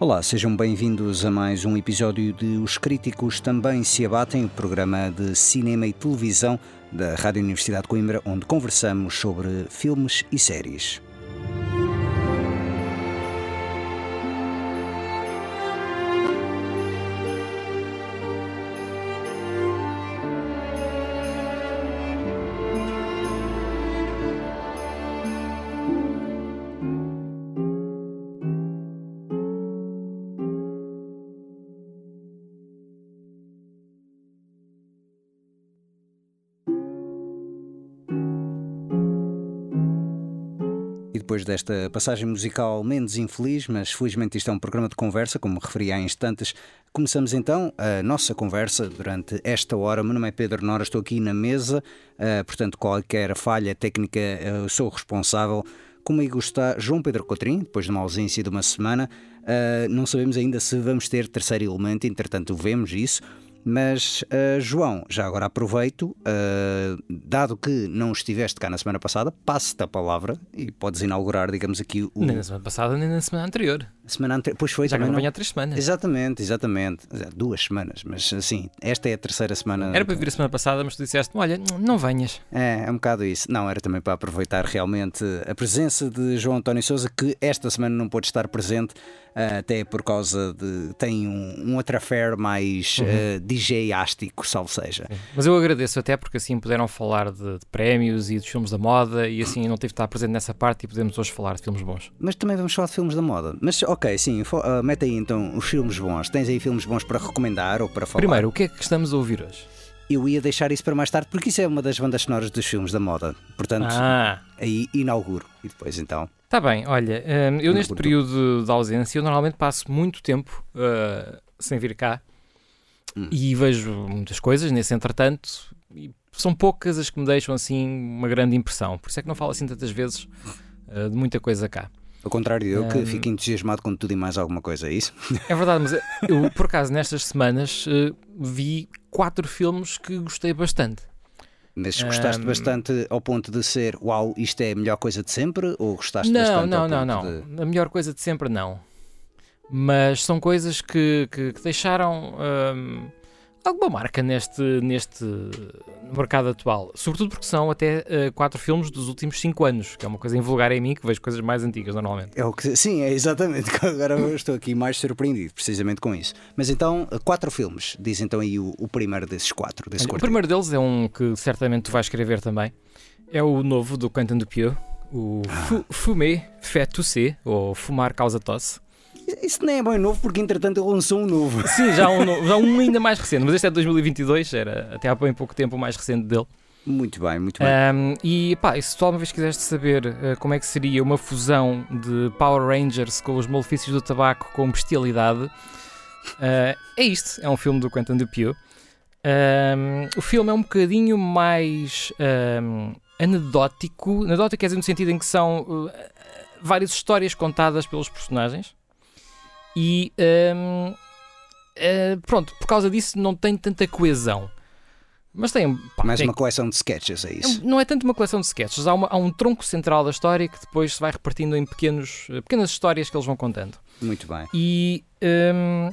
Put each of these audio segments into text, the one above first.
Olá, sejam bem-vindos a mais um episódio de Os Críticos Também Se Abatem, o programa de cinema e televisão da Rádio Universidade de Coimbra, onde conversamos sobre filmes e séries. Depois desta passagem musical menos infeliz, mas felizmente isto é um programa de conversa, como referi há instantes, começamos então a nossa conversa durante esta hora. Meu nome é Pedro Nora, estou aqui na mesa, uh, portanto, qualquer falha técnica uh, sou responsável. Comigo está João Pedro Cotrim, depois de uma ausência de uma semana. Uh, não sabemos ainda se vamos ter terceiro elemento, entretanto, vemos isso. Mas, uh, João, já agora aproveito, uh, dado que não estiveste cá na semana passada, passo-te a palavra e podes inaugurar, digamos aqui, o. Nem na semana passada, nem na semana anterior. Semana anterior, pois foi Já também. não não- há três semanas. Exatamente, exatamente. Duas semanas, mas assim, esta é a terceira semana. Era para vir a semana passada, mas tu disseste: olha, não venhas. É, é um bocado isso. Não, era também para aproveitar realmente a presença de João António Souza, que esta semana não pôde estar presente, até por causa de. tem um, um mais Uhum. DJ-ástico, salvo seja. Mas eu agradeço até porque assim puderam falar de, de prémios e dos filmes da moda e assim eu não tive de estar presente nessa parte e podemos hoje falar de filmes bons. Mas também vamos falar de filmes da moda. Mas ok, sim, ah, mete aí então os filmes bons. Tens aí filmes bons para recomendar ou para falar? Primeiro, o que é que estamos a ouvir hoje? Eu ia deixar isso para mais tarde, porque isso é uma das bandas sonoras dos filmes da moda. Portanto, Ah, aí inauguro. E depois então. está bem, olha, hum, eu neste período de ausência eu normalmente passo muito tempo ah, sem vir cá Hum. e vejo muitas coisas nesse entretanto e são poucas as que me deixam assim uma grande impressão. Por isso é que não falo assim tantas vezes ah, de muita coisa cá. Ao contrário de eu, que Hum. fico entusiasmado com tudo e mais alguma coisa, é isso? É verdade, mas eu, por acaso, nestas semanas eh, vi quatro filmes que gostei bastante. Mas gostaste Hum. bastante ao ponto de ser uau, isto é a melhor coisa de sempre? Ou gostaste não, bastante não, ao não, não. ponto de- A melhor coisa de sempre, não. Mas são coisas que, que, que deixaram hum, alguma marca neste, neste mercado atual. Sobretudo porque são até eh, quatro filmes dos últimos cinco anos, que é uma coisa invulgar em mim, que vejo coisas mais antigas normalmente. É o que, sim, é exatamente. Agora eu estou aqui mais surpreendido, precisamente com isso. Mas então, quatro filmes. Diz então aí o, o primeiro desses quatro. Desse o primeiro deles é um que certamente tu vais escrever também. É o novo do Quentin Dupieux, o Fu- Fumé Fait Tousser, ou Fumar Causa Tosse. Isso nem é bem novo, porque entretanto ele lançou um novo. Sim, já um, no- já um ainda mais recente, mas este é de 2022, era até há bem pouco tempo o mais recente dele. Muito bem, muito bem. Ahm, e pá, e se tu alguma vez quiseste saber eh, como é que seria uma fusão de Power Rangers com os malefícios do tabaco com bestialidade, eh, é isto, é um filme do Quentin Dupieux. Ahm, o filme é um bocadinho mais ahm, anedótico, anedótico quer dizer no sentido em que são eh, várias histórias contadas pelos personagens e ahm, eh, pronto, por causa disso não tem tanta coesão. Mas tem, pá, Mais tem- uma coleção de sketches, é isso? não é tanto uma coleção de sketches, há, uma- há um tronco central da história que depois se vai repartindo em pequenos, eh, pequenas histórias que eles vão contando. Muito bem. E hum,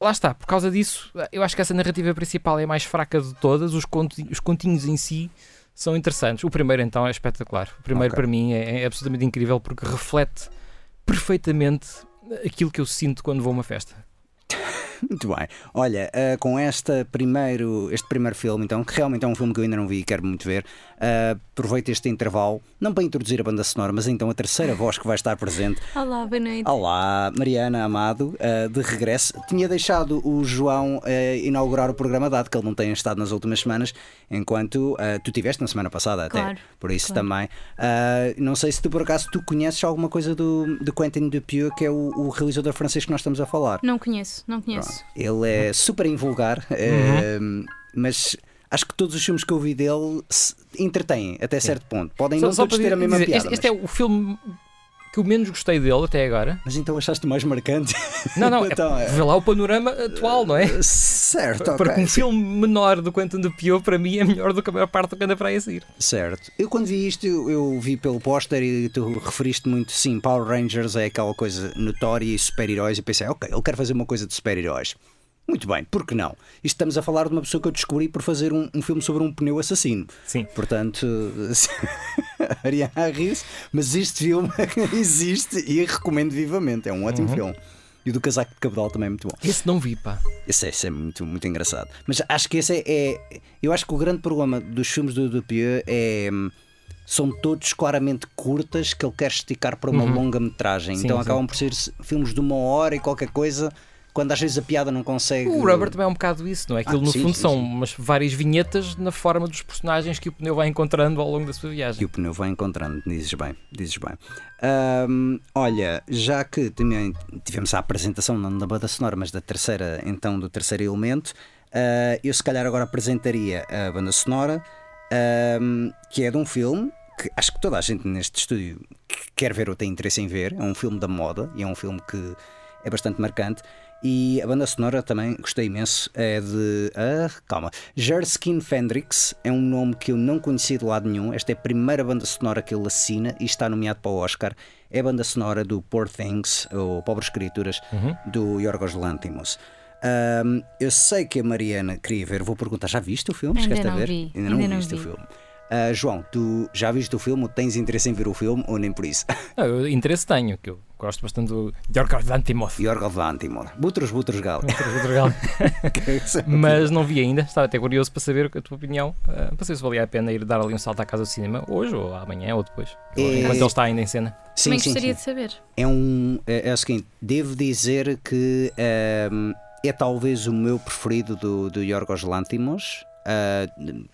lá está, por causa disso, eu acho que essa narrativa principal é a mais fraca de todas, os, conti- os continhos em si são interessantes. O primeiro então é espetacular. O primeiro Ok. para mim é, é absolutamente incrível porque reflete perfeitamente aquilo que eu sinto quando vou a uma festa. Muito bem. Olha, uh, com esta primeiro, este primeiro filme, então, que realmente é um filme que eu ainda não vi e quero muito ver, uh, aproveito este intervalo, não para introduzir a banda sonora, mas então a terceira voz que vai estar presente. Olá, boa noite. Olá, Mariana Amado, uh, de regresso. Tinha deixado o João inaugurar o programa, dado que ele não tem estado nas últimas semanas, enquanto tu tiveste na semana passada até. Claro, por isso claro. também. não sei se tu por acaso tu conheces alguma coisa do, do Quentin Dupieux, que é o, o realizador francês que nós estamos a falar. Não conheço, não conheço. Ele é super invulgar, uhum. mas acho que todos os filmes que eu vi dele entretêm até certo ponto. Podem só, não só todos ter a mesma dizer, piada. Este, este é o filme que eu menos gostei dele até agora. Mas então achaste mais marcante? Não, não, então, é, vê lá o panorama atual, não é? Certo, Porque okay. um filme menor do Quentin de Pio para mim é melhor do que a maior parte do que anda para aí a seguir. Certo. Eu quando vi isto, eu, eu vi pelo póster e tu referiste muito, sim, Power Rangers é aquela coisa notória e super-heróis e pensei, ok, ele quer fazer uma coisa de super-heróis. Muito bem, por que não? Isto estamos a falar de uma pessoa que eu descobri por fazer um, um filme sobre um pneu assassino. Sim. Portanto, Ariane Harris, mas este filme existe e recomendo vivamente. É um ótimo uhum. filme. E o do casaco de cabedal também é muito bom. Esse não vi, pá. Esse, é, esse é muito, muito engraçado. Mas acho que esse é, é, Eu acho que o grande problema dos filmes do Dupieux é. São todos claramente curtas que ele quer esticar para uma uhum. longa metragem. Sim, então sim. acabam por ser filmes de uma hora e qualquer coisa quando às vezes a piada não consegue. O Rubber também é um bocado isso, não é? Aquilo Ah, no sim, fundo sim, são sim. umas várias vinhetas na forma dos personagens que o pneu vai encontrando ao longo da sua viagem. o pneu vai encontrando, dizes bem, dizes bem. Olha, já que também tivemos a apresentação não da banda sonora, mas da terceira, então do terceiro elemento, ah, eu se calhar agora apresentaria a banda sonora, ahm, que é de um filme que acho que toda a gente neste estúdio quer ver ou tem interesse em ver. É um filme da moda e é um filme que é bastante marcante. E a banda sonora também gostei imenso. É de. Ah, calma. Jerskin Fendrix é um nome que eu não conhecia de lado nenhum. Esta é a primeira banda sonora que ele assina e está nomeado para o Oscar. É a banda sonora do Poor Things, ou Pobres Criaturas, do Yorgos Lanthimos. Um, eu sei que a Mariana queria ver, vou perguntar: já viste o filme? Ainda Chegaste a não ver? vi, Ainda não ainda não viste o vi. filme. Ah, João, tu já viste o filme? Tens interesse em ver o filme ou nem por isso? Não, eu interesse tenho, que eu gosto bastante do Yorgos Lanthimos. Yorgos Lanthimos. Butros, Butros, Gal. Mas não vi ainda, estava até curioso para saber a tua opinião, uh, para saber se valia a pena ir dar ali um salto à casa do cinema hoje ou amanhã ou depois, É- enquanto ele está ainda em cena. Sim, Também sim, gostaria sim. de saber. É um. É, é o seguinte, devo dizer que ehm, é talvez o meu preferido do, do Yorgos Lanthimos. Ah,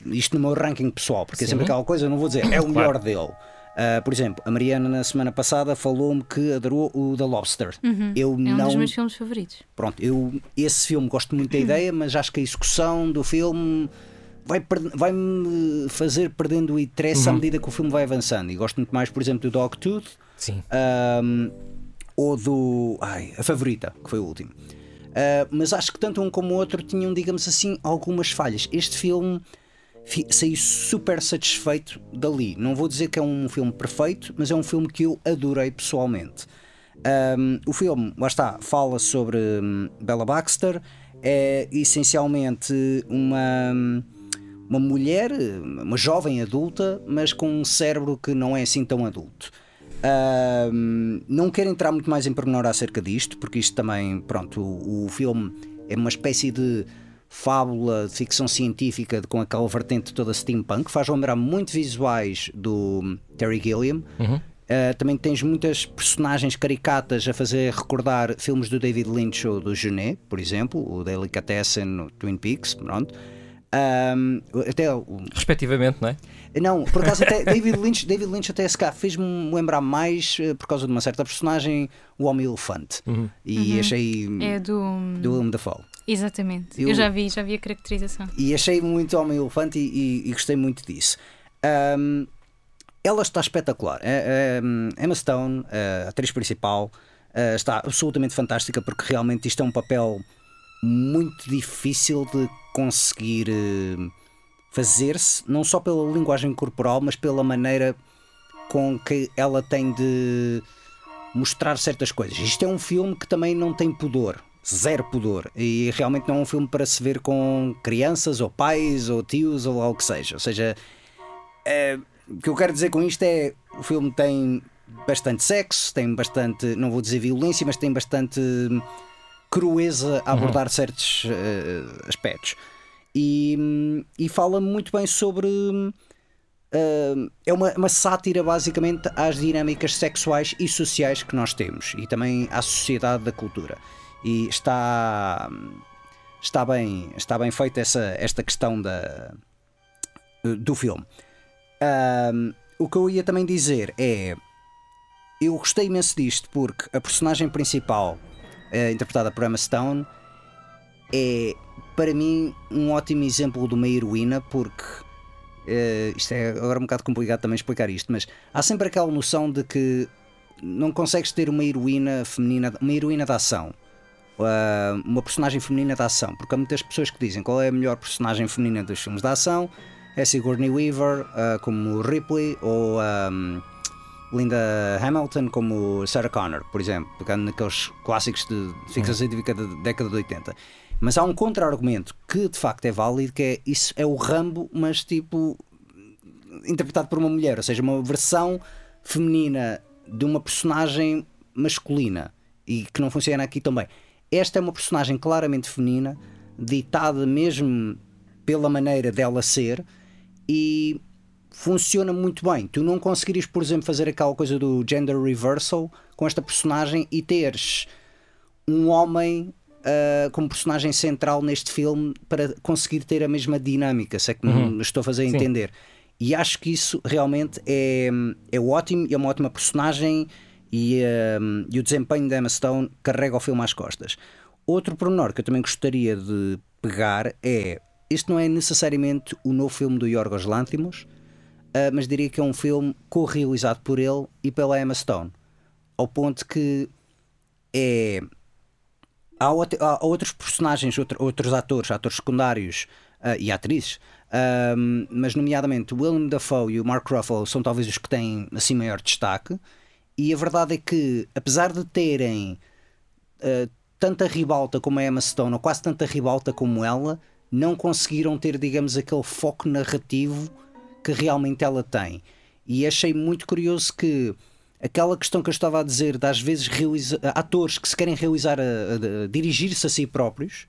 isto no meu ranking pessoal, porque é sempre Sim. aquela coisa, eu não vou dizer, é o Claro. melhor dele. Ah, por exemplo, a Mariana na semana passada falou-me que adorou o The Lobster. Eu É um não. dos meus filmes favoritos. Pronto, eu esse filme gosto muito da ideia, mas acho que a execução do filme vai per- vai-me fazer perdendo o interesse à medida que o filme vai avançando. E gosto muito mais, por exemplo, do Dogtooth Sim. um, ou do. Ai, a favorita, que foi o último. Uh, mas acho que tanto um como o outro tinham, digamos assim, algumas falhas. Este filme fi- saí super satisfeito dali. Não vou dizer que é um filme perfeito, mas é um filme que eu adorei pessoalmente. Um, o filme, lá está, fala sobre hum, Bella Baxter, é essencialmente uma, uma mulher, uma jovem adulta, mas com um cérebro que não é assim tão adulto. Não quero entrar muito mais em pormenor acerca disto, porque isto também, pronto, o, o filme é uma espécie de fábula de ficção científica com aquela vertente toda steampunk, faz lembrar muito visuais do Terry Gilliam. Ah, também tens muitas personagens caricatas a fazer recordar filmes do David Lynch ou do Genet, por exemplo, o Delicatessen, o Twin Peaks, pronto. Ahm, até o, Respectivamente, não é? não, por acaso até David Lynch, David Lynch até se cá fez-me lembrar mais eh, por causa de uma certa personagem, o Homem Elefante. E achei É do. do Willem Dafoe. Exatamente. Eu- Eu... já vi, já vi a caracterização. E achei muito Homem Elefante e, e- e gostei muito disso. Ahm, ela está espetacular. É, é, Emma Stone, a atriz principal, eh, está absolutamente fantástica porque realmente isto é um papel muito difícil de conseguir eh, fazer-se, não só pela linguagem corporal, mas pela maneira com que ela tem de mostrar certas coisas. Isto é um filme que também não tem pudor, zero pudor, e realmente não é um filme para se ver com crianças ou pais ou tios ou algo que seja. Ou seja, é, o que eu quero dizer com isto é o filme tem bastante sexo, tem bastante, não vou dizer violência, mas tem bastante hum, crueza a abordar certos eh, aspectos. E, e fala muito bem sobre. Uh, é uma, uma sátira basicamente às dinâmicas sexuais e sociais que nós temos e também à sociedade da cultura. E está, está, bem, está bem feita essa, esta questão da, do filme. O que eu ia também dizer é. Eu gostei imenso disto porque a personagem principal, eh, interpretada por Emma Stone, é para mim um ótimo exemplo de uma heroína porque eh, isto é agora um bocado complicado também explicar isto, mas há sempre aquela noção de que não consegues ter uma heroína feminina, uma heroína de ação, uh, uma personagem feminina de ação, porque há muitas pessoas que dizem qual é a melhor personagem feminina dos filmes de ação, é Sigourney Weaver uh, como Ripley ou um, Linda Hamilton como Sarah Connor, por exemplo, pegando naqueles clássicos de ficção científica da década de 80. Mas há um contra-argumento que de facto é válido, que é isso é o Rambo, mas tipo interpretado por uma mulher, ou seja, uma versão feminina de uma personagem masculina e que não funciona aqui também. Esta é uma personagem claramente feminina, ditada mesmo pela maneira dela ser e funciona muito bem. Tu não conseguirias, por exemplo, fazer aquela coisa do gender reversal com esta personagem e teres um homem uh, como personagem central neste filme para conseguir ter a mesma dinâmica, se é que Uhum. me estou a fazer Sim. entender. E acho que isso realmente é, é ótimo e é uma ótima personagem e, um, e o desempenho da Emma Stone carrega o filme às costas. Outro pormenor que eu também gostaria de pegar é este não é necessariamente o novo filme do Yorgos Lanthimos, ah, mas diria que é um filme co-realizado por ele e pela Emma Stone, ao ponto que é há, out- há outros personagens, outro- outros atores, atores secundários ah, e atrizes, ahm, mas nomeadamente Willem Dafoe e o Mark Ruffalo são talvez os que têm assim maior destaque. E a verdade é que, apesar de terem ah, tanta ribalta como a Emma Stone, ou quase tanta ribalta como ela, não conseguiram ter, digamos, aquele foco narrativo que realmente ela tem. E achei muito curioso que aquela questão que eu estava a dizer, de às vezes realiza- atores que se querem realizar, a, a- a dirigir-se a si próprios,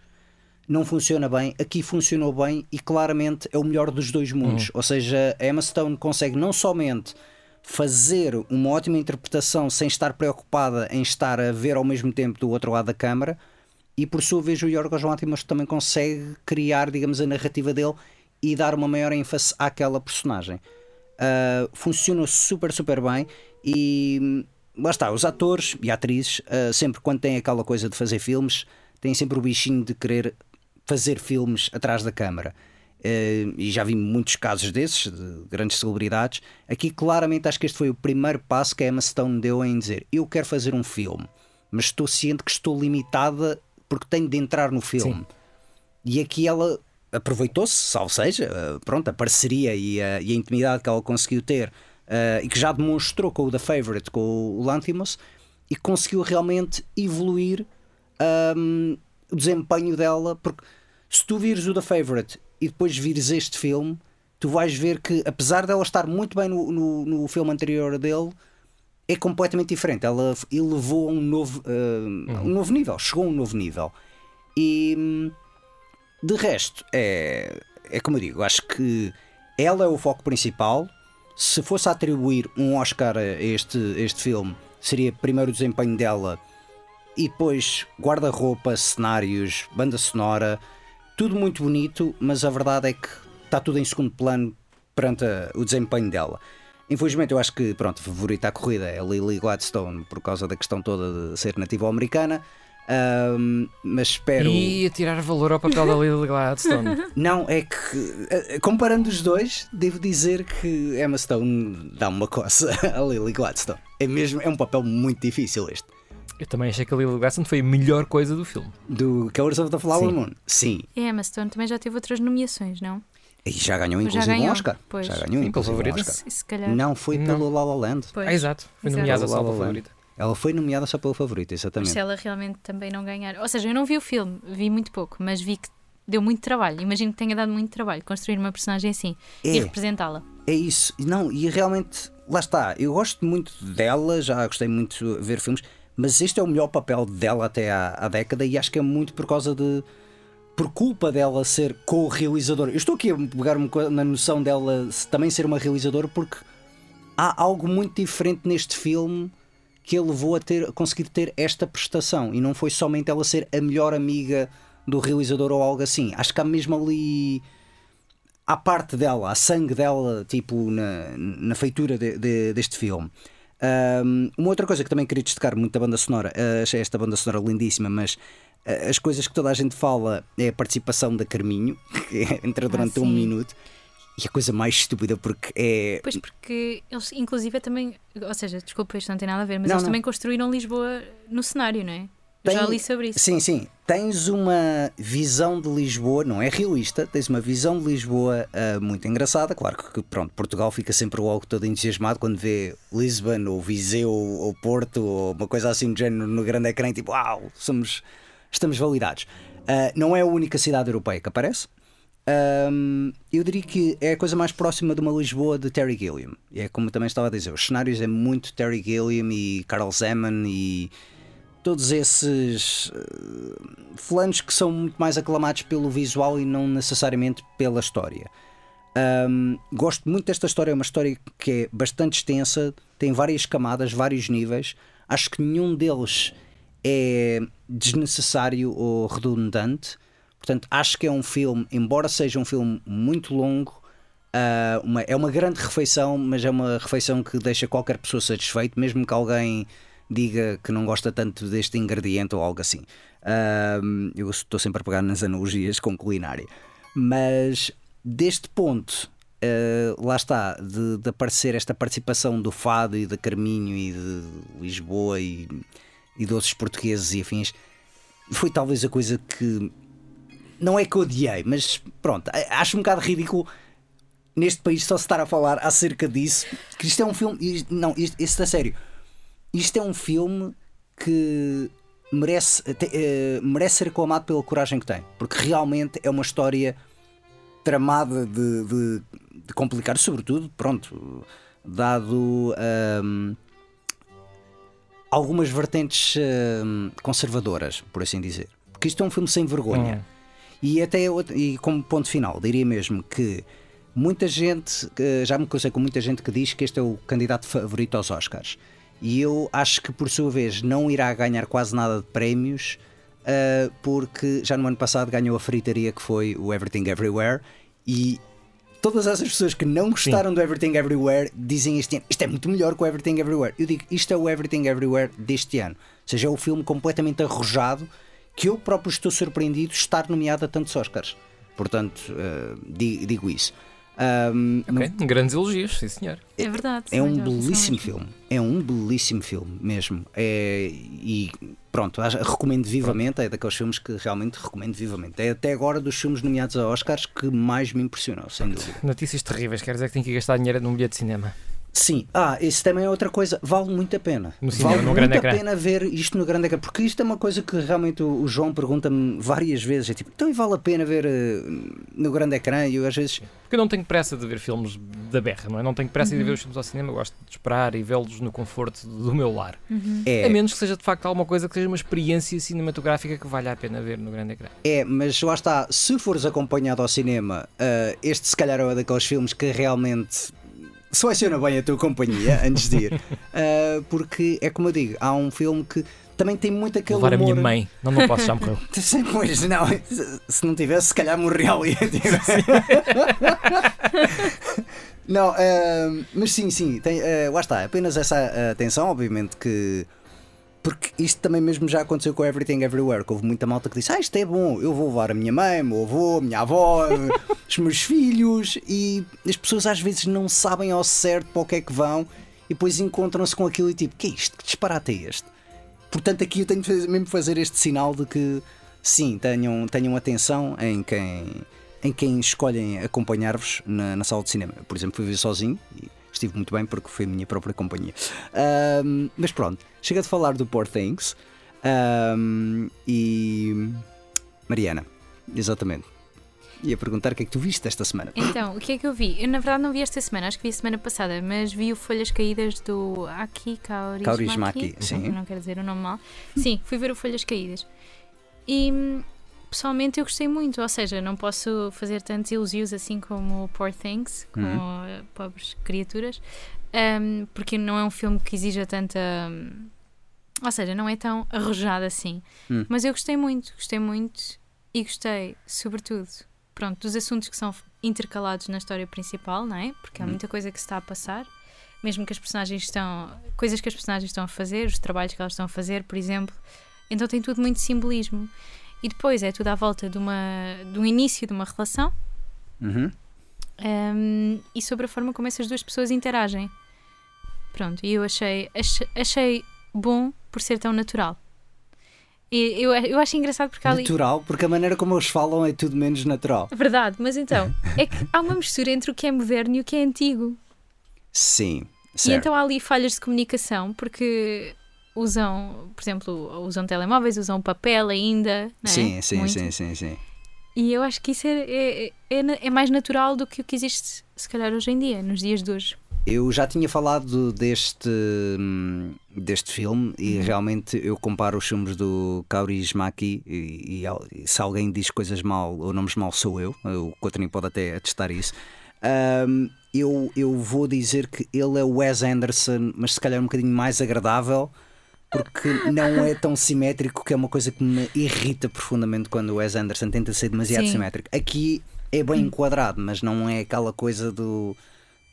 não funciona bem. Aqui funcionou bem e claramente é o melhor dos dois mundos. Ou seja, a Emma Stone consegue não somente fazer uma ótima interpretação sem estar preocupada em estar a ver ao mesmo tempo do outro lado da câmara, e por sua vez o Yorgos Lanthimos também consegue criar, digamos, a narrativa dele e dar uma maior ênfase àquela personagem. Uh, funciona super, super bem e hum, lá está, os atores e atrizes, uh, sempre quando têm aquela coisa de fazer filmes, têm sempre o bichinho de querer fazer filmes atrás da câmara. Uh, e já vi muitos casos desses, de grandes celebridades. Aqui, claramente, acho que este foi o primeiro passo que a Emma Stone deu em dizer: Eu quero fazer um filme, mas estou ciente que estou limitada porque tenho de entrar no filme. E aqui ela aproveitou-se, salvo seja, eh, pronto, a parceria e a, e a intimidade que ela conseguiu ter eh, e que já demonstrou com o The Favourite, com o Lanthimos, e conseguiu realmente evoluir ahm, o desempenho dela. Porque se tu vires o The Favourite e depois vires este filme, tu vais ver que, apesar dela estar muito bem no, no, no filme anterior dele, é completamente diferente. Ela elevou a um novo, ah, a um novo nível, chegou a um novo nível. E hum, de resto, é, é como eu digo, acho que ela é o foco principal. Se fosse atribuir um Oscar a este, este filme, seria primeiro o desempenho dela e depois guarda-roupa, cenários, banda sonora, tudo muito bonito, mas a verdade é que está tudo em segundo plano perante a- o desempenho dela. Infelizmente, eu acho que pronto, favorita à corrida é Lily Gladstone por causa da questão toda de ser nativa americana. Ahm, mas espero. E a tirar valor ao papel da Lily Gladstone. Não, é que eh, comparando os dois, devo dizer que Emma Stone dá uma coça a Lily Gladstone. É mesmo, é um papel muito difícil este. Eu também achei que a Lily Gladstone foi a melhor coisa do filme. Do Killers of the Flower Sim. Moon. Sim. E Emma Stone também já teve outras nomeações, não? E já ganhou Já inclusive um ganhou, Oscar. pois. Já ganhou Sim, inclusive um favorito. Oscar. Se, se calhar. Não foi Não. pelo La La Land. Pois. Ah, exato. Foi Exato. nomeada Pelo La La pela Land. Ela foi nomeada só pelo favorito, Mas exatamente. se ela realmente também não ganhar. Ou seja, eu não vi o filme, vi muito pouco, mas vi que deu muito trabalho. Imagino que tenha dado muito trabalho construir uma personagem assim e É. representá-la. É isso. Não, e realmente, lá está. Eu gosto muito dela, já gostei muito de ver filmes, mas este é o melhor papel dela até à, à década e acho que é muito por causa de. Por culpa dela ser co-realizadora. Eu estou aqui a pegar-me na noção dela também ser uma realizadora porque há algo muito diferente neste filme que ele levou a, ter, a conseguir ter esta prestação e não foi somente ela ser a melhor amiga do realizador ou algo assim. Acho que há mesmo ali a parte dela, a sangue dela, tipo, na, na feitura de, de, deste filme. Um, uma outra coisa que também queria destacar muito da banda sonora, uh, achei esta banda sonora lindíssima, mas uh, as coisas que toda a gente fala é a participação da Carminho, que entra durante ah, um minuto. E a coisa mais estúpida porque é. Pois porque eles, inclusive, também. Ou seja, desculpa, isto não tem nada a ver, mas não, eles não. também construíram Lisboa no cenário, não é? Tem, Já li sobre isso. Sim, sim. Tens uma visão de Lisboa, não é realista, tens uma visão de Lisboa uh, muito engraçada. Claro que, pronto, Portugal fica sempre logo todo entusiasmado quando vê Lisbon ou Viseu ou Porto ou uma coisa assim do género no grande ecrã, tipo, uau, somos, estamos validados. Uh, não é a única cidade europeia que aparece. Um, eu diria que é a coisa mais próxima de uma Lisboa de Terry Gilliam. É como também estava a dizer, os cenários é muito Terry Gilliam e Carl Zeman e todos esses uh, fulanos que são muito mais aclamados pelo visual e não necessariamente pela história. Um, gosto muito desta história, é uma história que é bastante extensa, tem várias camadas, vários níveis. Acho que nenhum deles é desnecessário ou redundante. Portanto, acho que é um filme, embora seja um filme muito longo, uh, uma, é uma grande refeição, mas é uma refeição que deixa qualquer pessoa satisfeito, mesmo que alguém diga que não gosta tanto deste ingrediente ou algo assim. Uh, eu estou sempre a pegar nas analogias com culinária. Mas deste ponto, uh, lá está, de, de, aparecer esta participação do Fado e de Carminho e de Lisboa e, e doces portugueses e afins, foi talvez a coisa que. Não é que odiei, mas pronto, acho um bocado ridículo neste país só se estar a falar acerca disso. Que isto é um filme. Isto, não, isto, isto é sério isto é um filme que merece, uh, merece ser aclamado pela coragem que tem, porque realmente é uma história tramada de, de, de complicar, sobretudo, pronto, dado um, algumas vertentes conservadoras, por assim dizer. Porque isto é um filme sem vergonha. Hum. E até e como ponto final, diria mesmo que muita gente, já me conheci com muita gente que diz que este é o candidato favorito aos Oscars. E eu acho que, por sua vez, não irá ganhar quase nada de prémios, uh, porque já no ano passado ganhou a fritaria que foi o Everything Everywhere. E todas essas pessoas que não gostaram Sim. do Everything Everywhere dizem este ano: isto é muito melhor que o Everything Everywhere. Eu digo: isto é o Everything Everywhere deste ano. Ou seja, é o filme completamente arrojado que eu próprio estou surpreendido de estar nomeado a tantos Oscars. Portanto, uh, digo isso. Um, okay. no... Grandes elogios, sim senhor. É verdade. É um belíssimo filme. É um belíssimo filme mesmo. É, e pronto, recomendo vivamente. É daqueles filmes que realmente recomendo vivamente. É até agora dos filmes nomeados a Oscars que mais me impressionou, sem dúvida. Notícias terríveis, quer dizer que tem que gastar dinheiro num bilhete de cinema. Sim, ah, isso também é outra coisa, vale muito a pena. No cinema, vale muito a ecrã. pena ver isto no grande ecrã, porque isto é uma coisa que realmente o, o João pergunta-me várias vezes: é tipo, então vale a pena ver uh, no grande ecrã? E eu às vezes. Porque eu não tenho pressa de ver filmes da berra, não é? Não tenho pressa uhum. de ver os filmes ao cinema, eu gosto de esperar e vê-los no conforto do meu lar. Uhum. É... A menos que seja de facto alguma coisa que seja uma experiência cinematográfica que valha a pena ver no grande ecrã. É, mas lá está, se fores acompanhado ao cinema, uh, este se calhar é daqueles filmes que realmente seleciona bem a tua companhia antes de ir. Uh, porque é como eu digo, há um filme que também tem muito aquele. Levar humor... a minha mãe, não, não posso, já morreu. pois, não, se não tivesse, se calhar morria ali. não, uh, mas sim, sim, tem, uh, lá está, apenas essa atenção, obviamente que porque isto também mesmo já aconteceu com Everything Everywhere, que houve muita malta que disse: Ah, isto é bom, eu vou levar a minha mãe, o meu avô, a minha avó, os meus filhos, e as pessoas às vezes não sabem ao certo para o que é que vão, e depois encontram-se com aquilo e tipo: Que é isto? Que disparate é este? Portanto, aqui eu tenho de mesmo fazer este sinal de que sim, tenham, tenham atenção em quem, em quem escolhem acompanhar-vos na, na sala de cinema. Por exemplo, fui ver sozinho e estive muito bem porque foi a minha própria companhia. Um, mas pronto, chega de falar do Poor Things um, e. Mariana, exatamente. Ia perguntar o que é que tu viste esta semana. Então, o que é que eu vi? Eu, na verdade, não vi esta semana, acho que vi semana passada, mas vi o Folhas Caídas do Aki Kaurismäki. Kaurismäki, sim. Não quero dizer o nome mal. Sim, fui ver o Folhas Caídas. E pessoalmente eu gostei muito, ou seja, não posso fazer tantos elogios assim como o Poor Things, com Uhum. uh, pobres criaturas, hum, porque não é um filme que exija tanta. Ou seja, não é tão arrojado assim. Hum. Mas eu gostei muito, gostei muito e gostei, sobretudo, pronto, dos assuntos que são intercalados na história principal, não é? Porque há Hum. muita coisa que se está a passar, mesmo que as personagens estão. coisas que as personagens estão a fazer, os trabalhos que elas estão a fazer, por exemplo. Então tem tudo muito simbolismo. E depois é tudo à volta de, uma, de um início de uma relação Uhum. um, e sobre a forma como essas duas pessoas interagem. Pronto, e eu achei, achei, achei bom por ser tão natural. E eu, eu acho engraçado porque há ali. Natural, porque a maneira como eles falam é tudo menos natural. Verdade, mas então, é que há uma mistura entre o que é moderno e o que é antigo. Sim, E certo. então há ali falhas de comunicação, porque usam, por exemplo, usam telemóveis, usam papel ainda. Não é? sim, sim, Muito. sim, sim, sim. E eu acho que isso é, é, é, na- é mais natural do que o que existe, se calhar, hoje em dia, nos dias de hoje. Eu já tinha falado deste, hum, deste filme e realmente eu comparo os filmes do Kaurismäki e, e e se alguém diz coisas mal ou nomes mal sou eu, o Coutrinho pode até atestar isso. Hum, eu, eu vou dizer que ele é o Wes Anderson, mas se calhar um bocadinho mais agradável porque não é tão simétrico que é uma coisa que me irrita profundamente quando o Wes Anderson tenta ser demasiado Sim. simétrico. Aqui é bem enquadrado, mas não é aquela coisa do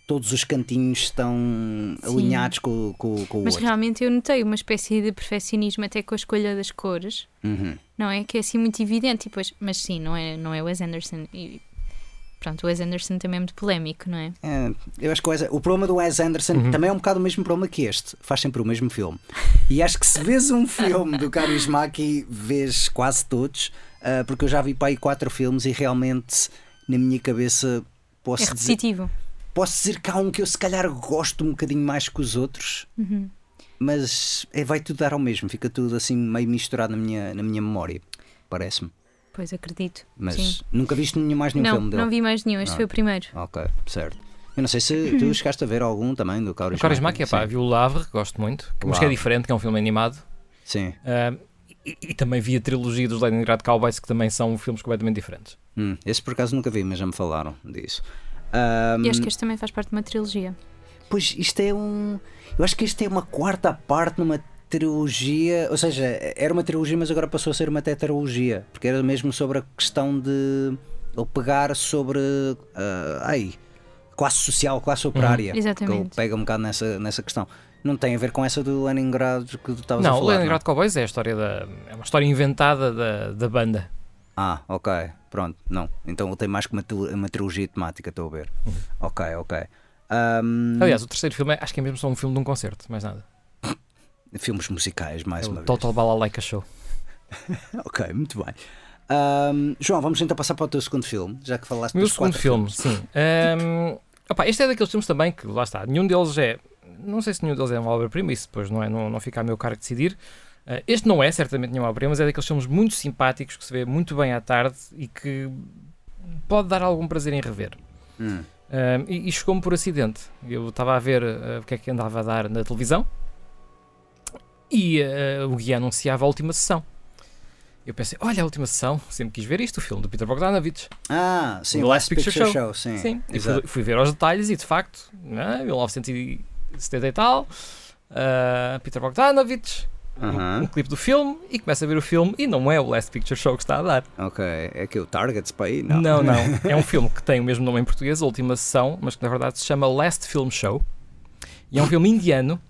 todos os cantinhos estão Sim. alinhados com, com, com o Mas outro. realmente eu notei uma espécie de perfeccionismo até com a escolha das cores, Uhum. não é? Que é assim muito evidente, e depois, mas sim, não é, não é o Wes Anderson. E, pronto, o Wes Anderson também é muito polémico, não é? É, eu acho que o, Wes- o problema do Wes Anderson Uhum. também é um bocado o mesmo problema que este. Faz sempre o mesmo filme. E acho que se vês um filme do Kaurismäki, vês quase todos, ah, porque eu já vi para aí quatro filmes e realmente na minha cabeça posso É dizer, repetitivo. Posso dizer que há um que eu se calhar gosto um bocadinho mais que os outros, Uhum. mas é, vai tudo dar ao mesmo, fica tudo assim meio misturado na minha, na minha memória, parece-me. Pois acredito. Mas sim. nunca viste nenhum mais nenhum Não, filme dele? não vi mais nenhum, este Ah. foi o primeiro. Ok, certo. Eu não sei se tu chegaste a ver algum também do O Kaurismäki. Kaurismäki, é pá, vi o Lavre, gosto muito, mas que é diferente, que é um filme animado. Sim. Ah, e, e também vi a trilogia dos Leningrad Cowboys, que também são filmes completamente diferentes. Hum, esse por acaso nunca vi, mas já me falaram disso. E Ahm, acho que este também faz parte de uma trilogia. Pois isto é um. Eu acho que isto é uma quarta parte numa trilogia. Ou seja, era uma trilogia, mas agora passou a ser uma tetralogia. Porque era mesmo sobre a questão de ele pegar sobre. ah, ai, classe social, classe operária. Exatamente. Que ele pega um bocado nessa, nessa questão. Não tem a ver com essa do Leningrado que tu estavas a não, falar. o Leningrad Cowboys é a história da. É uma história inventada da, da banda. Ah, ok, pronto, não. Então ele tem mais que uma, uma trilogia temática, estou a ver. Ok, ok. Ahm, Aliás, o terceiro filme é- acho que é mesmo só um filme de um concerto, mais nada. filmes musicais, mais É uma o vez. Total Balalaika Show. Ok, muito bem. Ahm, João, vamos então passar para o teu segundo filme, já que falaste meu dos segundo filme, filmes. sim. Ahm, opá, este é daqueles filmes também que, lá está, nenhum deles é. Não sei se nenhum deles é uma obra-prima, isso depois não, é, não, não fica a meu cargo decidir. Ah, este não é certamente nenhuma obra-prima, mas é daqueles filmes muito simpáticos que se vê muito bem à tarde e que pode dar algum prazer em rever. Hum, Ahm, e e chegou-me por acidente. Eu estava a ver ah, o que é que andava a dar na televisão e ah, o guia anunciava a última sessão. Eu pensei, olha a última sessão, sempre quis ver isto, o filme do Peter Bogdanovich. Ah, sim, The o Last Picture Picture, Show. Show. sim. Sim, e fui, fui ver aos detalhes e de facto, né, 1970 e tal, ah, Peter Bogdanovich, um- um clipe do filme e começa a ver o filme e não é o Last Picture Show que está a dar. Ok, é que o Targets para aí? Não. Não, não. É um filme que tem o mesmo nome em português, a última sessão, mas que na verdade se chama Last Film Show. E é um filme indiano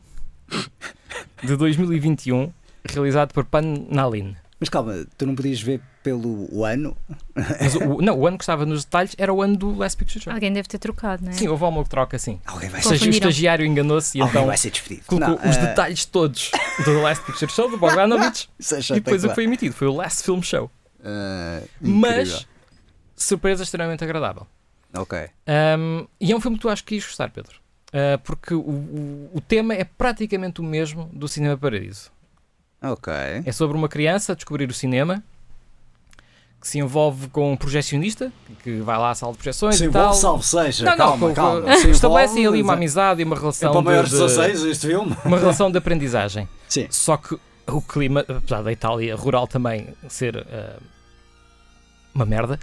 de 2021, realizado por Pan Nalin. Mas calma, tu não podias ver pelo ano? Mas o, não, o ano que estava nos detalhes era o ano do Last Picture Show. Alguém deve ter trocado, não é? Sim, houve alguma troca assim. Alguém vai Ou seja, o estagiário enganou-se e Alguém então vai ser despedido. colocou Não, os eh, detalhes todos do Last Picture Show, do Bogdanovich, e depois o que foi emitido foi o Last Film Show. Incrível. Mas, surpresa extremamente agradável. Ok. Um, e é um filme que tu acho que ias gostar, Pedro. Uh, porque o, o, o tema é praticamente o mesmo do Cinema Paradiso. Ok. É sobre uma criança a descobrir o cinema que se envolve com um projecionista, que vai lá à sala de projeções Se e tal. envolve, salve seja. Não, calma, não, calma. Se estabelecem ali uma é- amizade e uma É relação para maiores de de, 16 este filme? uma relação de aprendizagem. Sim. Só que o clima, apesar da Itália rural também ser ah, uma merda,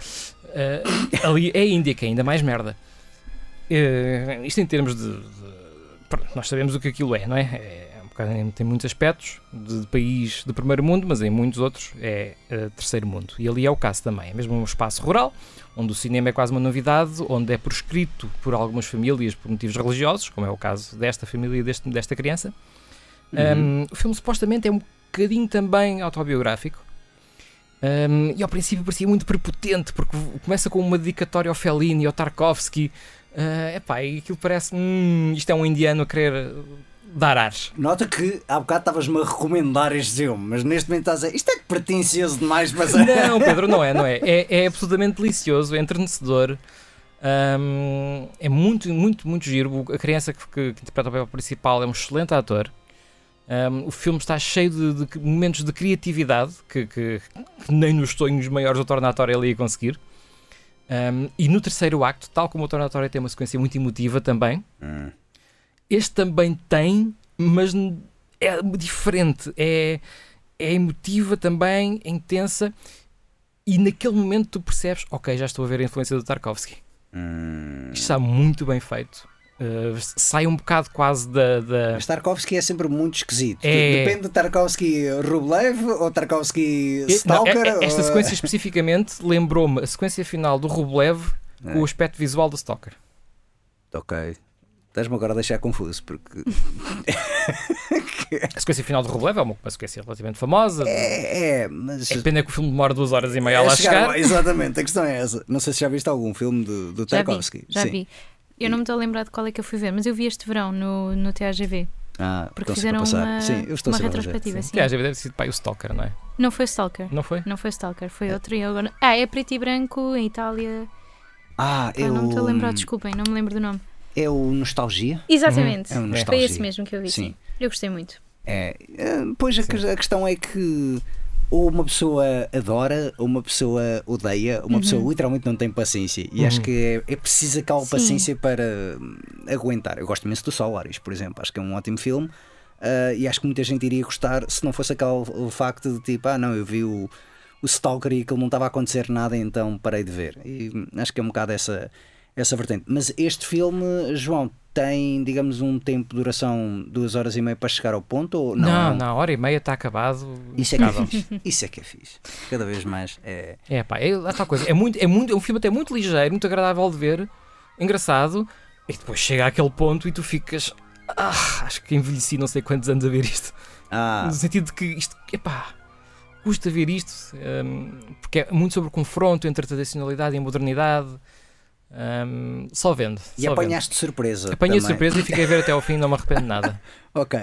ah, ali é a Índia que é ainda mais merda. Eh, isto em termos de, de- pronto, Nós sabemos o que aquilo é, não é? É tem muitos aspectos de, de país de primeiro mundo, mas em muitos outros é eh, terceiro mundo. E ali é o caso também. É mesmo um espaço rural, onde o cinema é quase uma novidade, onde é proscrito por algumas famílias por motivos religiosos, como é o caso desta família e deste, desta criança. Uhum. Um, o filme supostamente é um bocadinho também autobiográfico. Um, e ao princípio parecia muito prepotente, porque começa com uma dedicatória ao Fellini e ao Tarkovsky. Uh, epá, e aquilo parece. Hum, isto é um indiano a querer dar ares. Nota que há bocado estavas-me a recomendar este filme, mas neste momento estás a dizer isto é pretencioso demais para ser. Não, Pedro, não é, não é. É, é absolutamente delicioso, é entrenecedor. Um, é muito, muito, muito giro. A criança que, que- que interpreta o papel principal é um excelente ator. Um, o filme está cheio de, de momentos de criatividade que, que- que nem nos sonhos maiores do Tornatório ele ia conseguir. Um, e no terceiro acto, tal como o Tornatório tem uma sequência muito emotiva também, Hum. Este também tem, mas é diferente. É, é emotiva também, é intensa. E naquele momento tu percebes, ok, já estou a ver a influência do Tarkovsky. Hum. Isto está muito bem feito. Uh, sai um bocado quase da. da- Mas Tarkovsky é sempre muito esquisito. É. Depende de Tarkovsky Rublev ou Tarkovsky não, Stalker. é- é- esta ou- sequência especificamente lembrou-me a sequência final do Rublev É. com o aspecto visual do Stalker. Ok. Estás-me agora a deixar confuso porque A sequência final do Rublev é uma, sequência relativamente famosa. é, é mas É pena que o filme demora duas horas e meia a lá É chegar- chegar. Exatamente, a questão é essa. Não sei se já viste algum filme do, do Já vi, Tarkovsky. já Sim. vi. Eu não me estou a lembrar de qual é que eu fui ver, mas eu vi este verão no, no TAGV. Ah, Porque a fizeram uma, Sim, eu estou uma retrospectiva. sim. Sim. Deve ser pai, o Stalker, não é? Não foi Stalker. Não foi? Não foi Stalker, foi outro. E agora... Ah, é preto e branco em Itália. Ah, Ah, é não me estou a lembrar, desculpem, não me lembro do nome. É o Nostalgia? Exatamente. É um foi nostalgia. esse mesmo que eu vi. Sim. Sim. Eu gostei muito. É, é, pois a, que- a questão é que ou uma pessoa adora ou uma pessoa odeia, uma pessoa literalmente não tem paciência. E acho Uhum. que é, é preciso aquela Sim. paciência para hum, aguentar. Eu gosto imenso do Solaris, por exemplo. Acho que é um ótimo filme. ah, e acho que muita gente iria gostar se não fosse aquele o facto de tipo, ah não, eu vi o, o Stalker e aquilo não estava a acontecer nada, então parei de ver. E hum, acho que é um bocado essa, essa vertente. Mas este filme, João, tem, digamos, um tempo de duração duas horas e meia para chegar ao ponto? Ou não? Não, um- não, hora e meia está acabado. Isso é que é fixe. Isso é que é fixe. Cada vez mais é. É pá, é lá coisa. É, muito, é, muito, é um filme até muito ligeiro, muito agradável de ver, engraçado, e depois chega àquele ponto e tu ficas. Ah, acho que envelheci não sei quantos anos a ver isto. Ah, No sentido de que isto, epá, custa ver isto, hum, porque é muito sobre o confronto entre a tradicionalidade e a modernidade. Hum, só vendo. e só vendo. apanhaste de surpresa. Apanhei de também. surpresa e fiquei a ver até ao fim, não me arrependo de nada. Ok.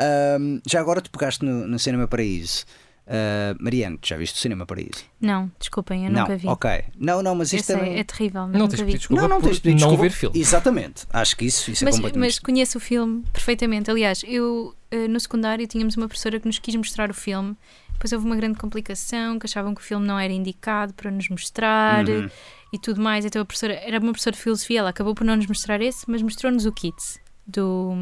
Ahm, já agora tu pegaste no, no Cinema Paraíso. Ah, Mariano, já viste o Cinema Paraíso? Não, desculpem, eu não, nunca vi. ok. Não, não, mas isto também. é terrível, mas Não nunca tens vi. pedido desculpa não, não tens pedir não ver filme. Exatamente. Acho que isso, isso é Mas, completamente. mas conheço o filme perfeitamente. Aliás, eu eh, no secundário tínhamos uma professora que nos quis mostrar o filme. Depois houve uma grande complicação, que achavam que o filme não era indicado para nos mostrar Uhum. E tudo mais. Então a professora era uma professora de filosofia, ela acabou por não nos mostrar esse, mas mostrou-nos o Kids. Do,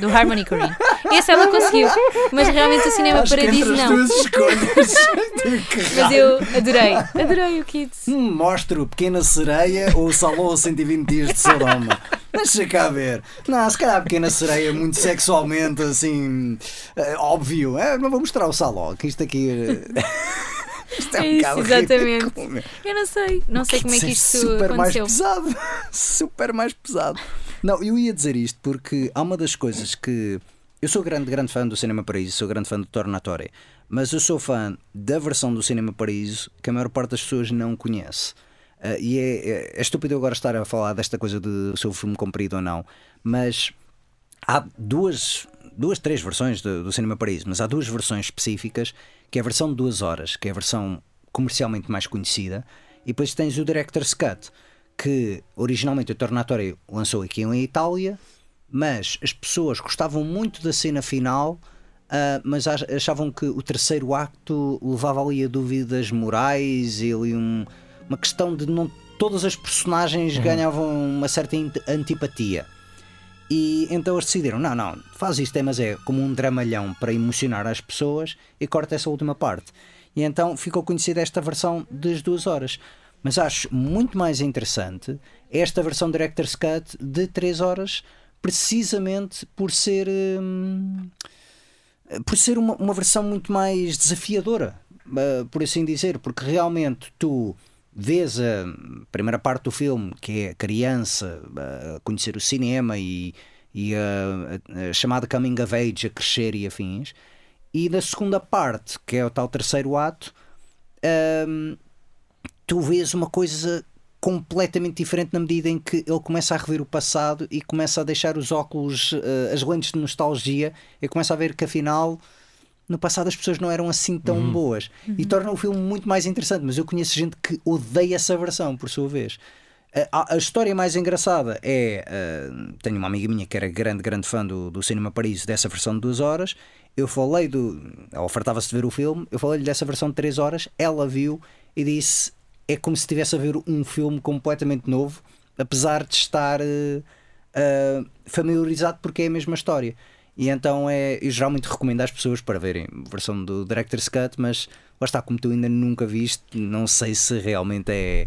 do Harmony Korine. Esse ela conseguiu, mas realmente o Cinema Acho Paradiso não. Mas eu adorei, adorei o Kids. Hum, mostro Pequena Sereia ou Salou 120 Dias de Sodoma. Deixa cá ver. Não, se calhar a Pequena Sereia é muito sexualmente assim. eh, óbvio. Eh, não vou mostrar o Saló, que isto aqui. Isto é um É isso, exatamente. ridículo. Eu não sei, não sei como é que Isso isto super mais aconteceu. pesado. super mais pesado. Não, eu ia dizer isto porque há uma das coisas que. Eu sou grande, grande fã do Cinema Paraíso, sou grande fã do Tornatório, mas eu sou fã da versão do Cinema Paraíso que a maior parte das pessoas não conhece. Ah, e é, é, é estúpido eu agora estar a falar desta coisa de se o filme comprido ou não, mas há duas, duas três versões do, do Cinema Paraíso, mas há duas versões específicas, que é a versão de duas horas, que é a versão comercialmente mais conhecida, e depois tens o Director's Cut, que originalmente o Tornatório lançou aqui em Itália, mas as pessoas gostavam muito da cena final ah, mas ach- achavam que o terceiro acto levava ali a dúvidas morais e ali um- uma questão de não todas as personagens ganhavam uma certa antipatia. E então eles decidiram: não, não, faz isto, é, mas é como um dramalhão para emocionar as pessoas e corta essa última parte. E então ficou conhecida esta versão das duas horas. Mas acho muito mais interessante esta versão Director's Cut de 3 horas, precisamente por ser. hum, por ser uma, uma versão muito mais desafiadora, uh, por assim dizer, porque realmente tu vês a primeira parte do filme, que é a criança a conhecer o cinema e, e a, a- a chamada coming of age a crescer e afins, e da segunda parte, que é o tal terceiro ato, hum, tu vês uma coisa completamente diferente na medida em que ele começa a rever o passado e começa a deixar os óculos, eh, as lentes de nostalgia e começa a ver que afinal no passado as pessoas não eram assim tão boas e torna o filme muito mais interessante. Mas eu conheço gente que odeia essa versão, por sua vez. A, a história mais engraçada é. eh, tenho uma amiga minha que era grande, grande fã do, do Cinema Paris, dessa versão de duas horas. Eu falei do. Ela ofertava-se de ver o filme, eu falei-lhe dessa versão de três horas, ela viu e disse: é como se estivesse a ver um filme completamente novo, apesar de estar eh, eh, familiarizado porque é a mesma história. E então é, eu geralmente recomendo às pessoas para verem a versão do Director's Cut, mas lá está, como tu ainda nunca viste, não sei se realmente é.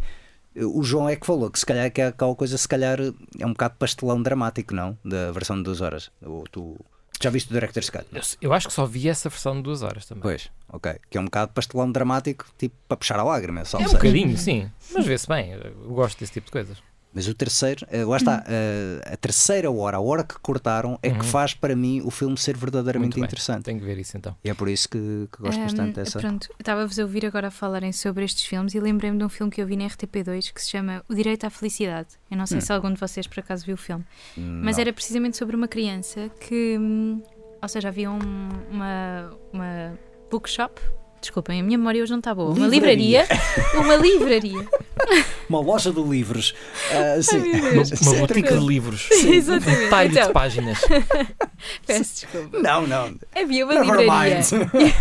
O João é que falou que se calhar que é aquela coisa, se calhar é um bocado pastelão dramático, não? Da versão de duas horas. Ou tu já viste o Director's Cut? Eu, eu acho que só vi essa versão de duas horas também. Pois, ok. Que é um bocado pastelão dramático, tipo para puxar a lágrima, só É um bocadinho, sim. Mas vê-se bem. Eu gosto desse tipo de coisas. Mas o terceiro, eh, lá está, eh, a terceira hora, a hora que cortaram, é que faz para mim o filme ser verdadeiramente interessante. Tenho que ver isso então. E é por isso que, que gosto Ahm, bastante dessa. Pronto, estava-vos a ouvir agora a falarem sobre estes filmes e lembrei-me de um filme que eu vi na RTP2 que se chama O Direito à Felicidade. Eu não sei se algum de vocês por acaso viu o filme, mas Não. era precisamente sobre uma criança que, hum, ou seja, havia um- uma, uma bookshop. Desculpem, a minha memória hoje não está boa. Uma Livraria. Uma livraria. Uma loja de livros. Ah, sim. Uma, uma boutique de livros. Exatamente. Um talho Então, de páginas. peço desculpa. Não, não. Havia uma Never livraria mind.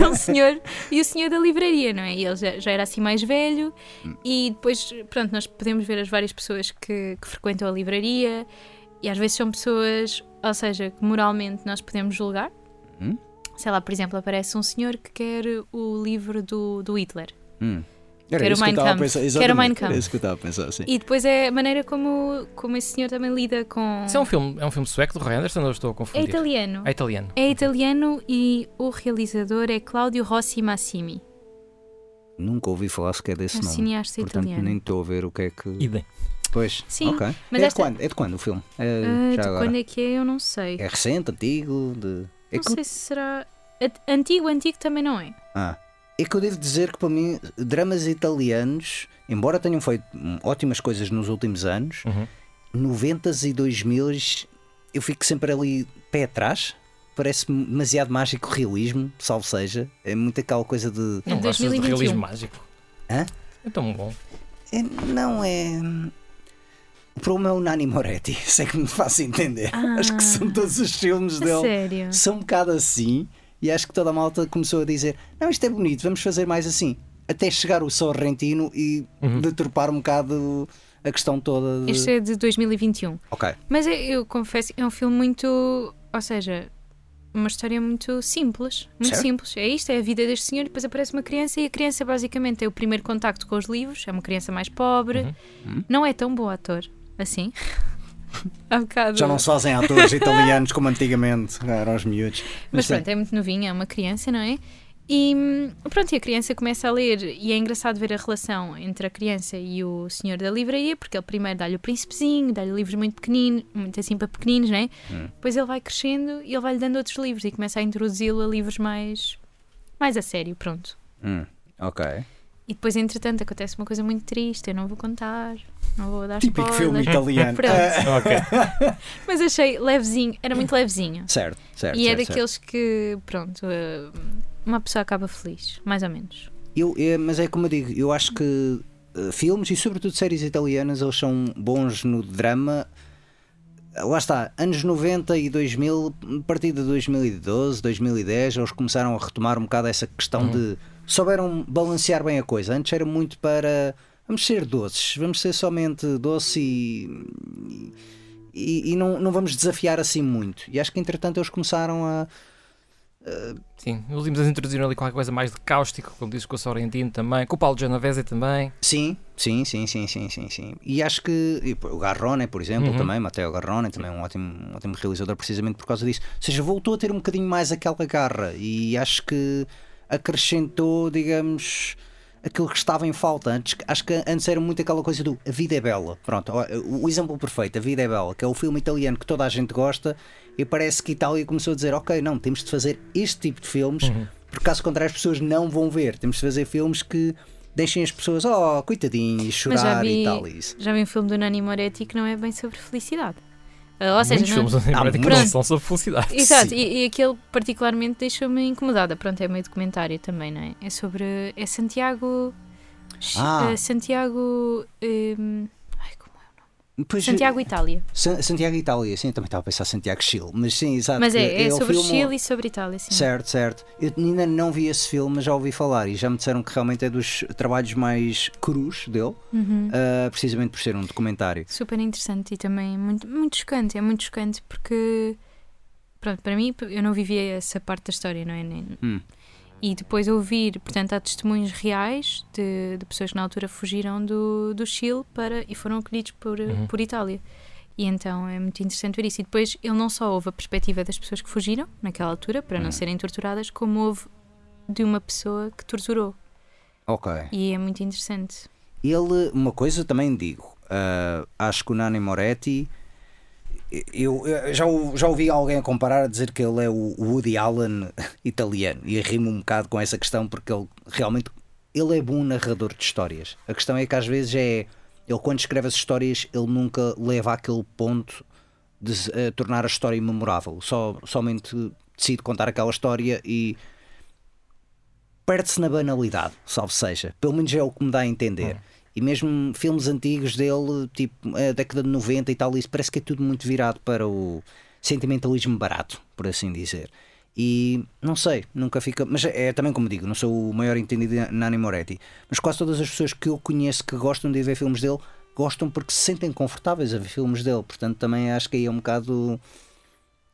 e o senhor e o senhor da livraria, não é? E ele já, já era assim mais velho e depois, pronto, nós podemos ver as várias pessoas que, que frequentam a livraria e às vezes são pessoas, ou seja, que moralmente nós podemos julgar. Hum? Sei lá, por exemplo, aparece um senhor que quer o livro do, do Hitler. Hum. Quero o isso que eu Mein Kampf. o Exatamente, Mein Kampf. Era isso que eu estava a pensar, sim. E depois é a maneira como, como esse senhor também lida com. Isso é um filme, é um filme sueco do Roy Anderson ou eu estou a É confundir? italiano. É italiano. É italiano e o realizador é Claudio Rossi Massimi. Nunca ouvi falar sequer desse É um nome. cineasta Portanto, italiano. nem estou a ver o que é que. Idem. Pois, Sim, ok. mas é, esta- de quando? é de quando o filme? É, já de agora. quando é que é? Eu não sei. É recente, antigo? De... É não que... sei se será. a- Antigo, antigo também não é. Ah. É que eu devo dizer que para mim, dramas italianos, embora tenham feito ótimas coisas nos últimos anos, Uhum. 90 e 2000 eu fico sempre ali pé atrás. Parece-me demasiado mágico realismo, salvo seja. É muito aquela coisa de. Não É gostas de 2021. realismo mágico? Hã? É tão bom. É, não é. O problema é o Nani Moretti, se é que me faço entender. Ah. Acho que são todos os filmes dele. sério. São um bocado assim. E acho que toda a malta começou a dizer: Não, isto é bonito, vamos fazer mais assim. Até chegar o Sorrentino e Uhum. deturpar um bocado a questão toda de. Este é de 2021. Ok. Mas eu, eu confesso, é um filme muito. Ou seja, uma história muito simples. Muito Certo. simples. É isto, é a vida deste senhor. Depois aparece uma criança e a criança basicamente tem o primeiro contacto com os livros. É uma criança mais pobre. Uhum. Não é tão bom ator assim. Há bocado. Já não se fazem atores italianos como antigamente, eram os miúdos. Mas sim. pronto, é muito novinha, é uma criança, não é? E hum, pronto, e a criança começa a ler, e é engraçado ver a relação entre a criança e o senhor da livraria, porque ele primeiro dá-lhe o príncipezinho, dá-lhe livros muito pequeninos, muito assim para pequeninos, não é? Hum. Depois ele vai crescendo e ele vai-lhe dando outros livros e começa a introduzi-lo a livros mais, mais a sério, pronto. Hum, ok. E depois, entretanto, acontece uma coisa muito triste, eu não vou contar, não vou dar Típico filme spoiler. italiano. Pronto. Ah, Ok. Mas achei levezinho, era muito levezinho. certo, certo. E é certo, daqueles que, pronto, eh, uma pessoa acaba feliz, mais ou menos. Eu, é, mas é como eu digo, eu acho que eh, filmes e sobretudo séries italianas eles são bons no drama lá está, anos 90 e 2000, a partir de 2012, 2010, eles começaram a retomar um bocado essa questão de souberam balancear bem a coisa. Antes era muito para vamos ser doces, vamos ser somente doce e, e, e não, não vamos desafiar assim muito. E acho que entretanto eles começaram a. Sim, os últimos introduziram ali qualquer coisa mais de cáustico, como dizes com o Sorrentino também, com o Paulo Genovese também. Sim, sim, sim, sim, sim, sim, sim. E acho que e, o Garrone, por exemplo, Uhum. também, Matteo Garrone, também um ótimo, um ótimo realizador precisamente por causa disso. Ou seja, voltou a ter um bocadinho mais aquela garra e acho que acrescentou, digamos, aquilo que estava em falta. Antes, acho que antes era muito aquela coisa do A Vida é Bela. Pronto, o exemplo perfeito, A Vida é Bela, que é o filme italiano que toda a gente gosta e parece que Itália começou a dizer, ok, não, temos de fazer este tipo de filmes, porque caso contrário as pessoas não vão ver. Temos de fazer filmes que deixem as pessoas, oh, já chorar vi, e tal. Isso. já vi um filme do Nani Moretti que não é bem sobre felicidade. Ah, Ou seja, Muitos não- filmes Animatic muitos. não são sobre felicidade. Exato, e, e aquele particularmente deixou-me incomodada. Pronto, é meio documentário também, não é? É sobre. É Santiago. Ah. eh, Santiago. como é? Pois, Santiago, Itália. Sa- Santiago Itália, sim, também estava a pensar Santiago Chile, mas sim, exato. Mas que é, é o sobre filme- Chile e sobre Itália, sim. Certo, certo. Eu ainda não vi esse filme, mas já ouvi falar e já me disseram que realmente é dos trabalhos mais crus dele, Uhum. ah, precisamente por ser um documentário. Super interessante e também muito, muito chocante. É muito chocante porque. Pronto, para mim, eu não vivia essa parte da história, não é? Nem- Hum. E depois ouvir, portanto, há testemunhos reais de, de pessoas que na altura fugiram do, do Chile para, e foram acolhidos por, Uhum. por Itália. E então é muito interessante ver isso. E depois ele não só houve a perspectiva das pessoas que fugiram naquela altura para não Hum. serem torturadas, como houve de uma pessoa que torturou. Ok. E é muito interessante. Ele, uma coisa também digo, ah, acho que o Nani Moretti, eu, eu já, já ouvi alguém a comparar a dizer que ele é o Woody Allen italiano e rimo um bocado com essa questão porque ele realmente ele é bom narrador de histórias. A questão é que às vezes é ele quando escreve as histórias ele nunca leva àquele ponto de eh, tornar a história memorável. Só, somente decide contar aquela história e perde-se na banalidade, salvo seja. Pelo menos é o que me dá a entender. E mesmo filmes antigos dele, tipo a década de 90 e tal, isso parece que é tudo muito virado para o sentimentalismo barato, por assim dizer. E não sei, nunca fica. Mas é também como digo, não sou o maior entendido de Nani Moretti, mas quase todas as pessoas que eu conheço que gostam de ver filmes dele gostam porque se sentem confortáveis a ver filmes dele. Portanto, também acho que aí é um bocado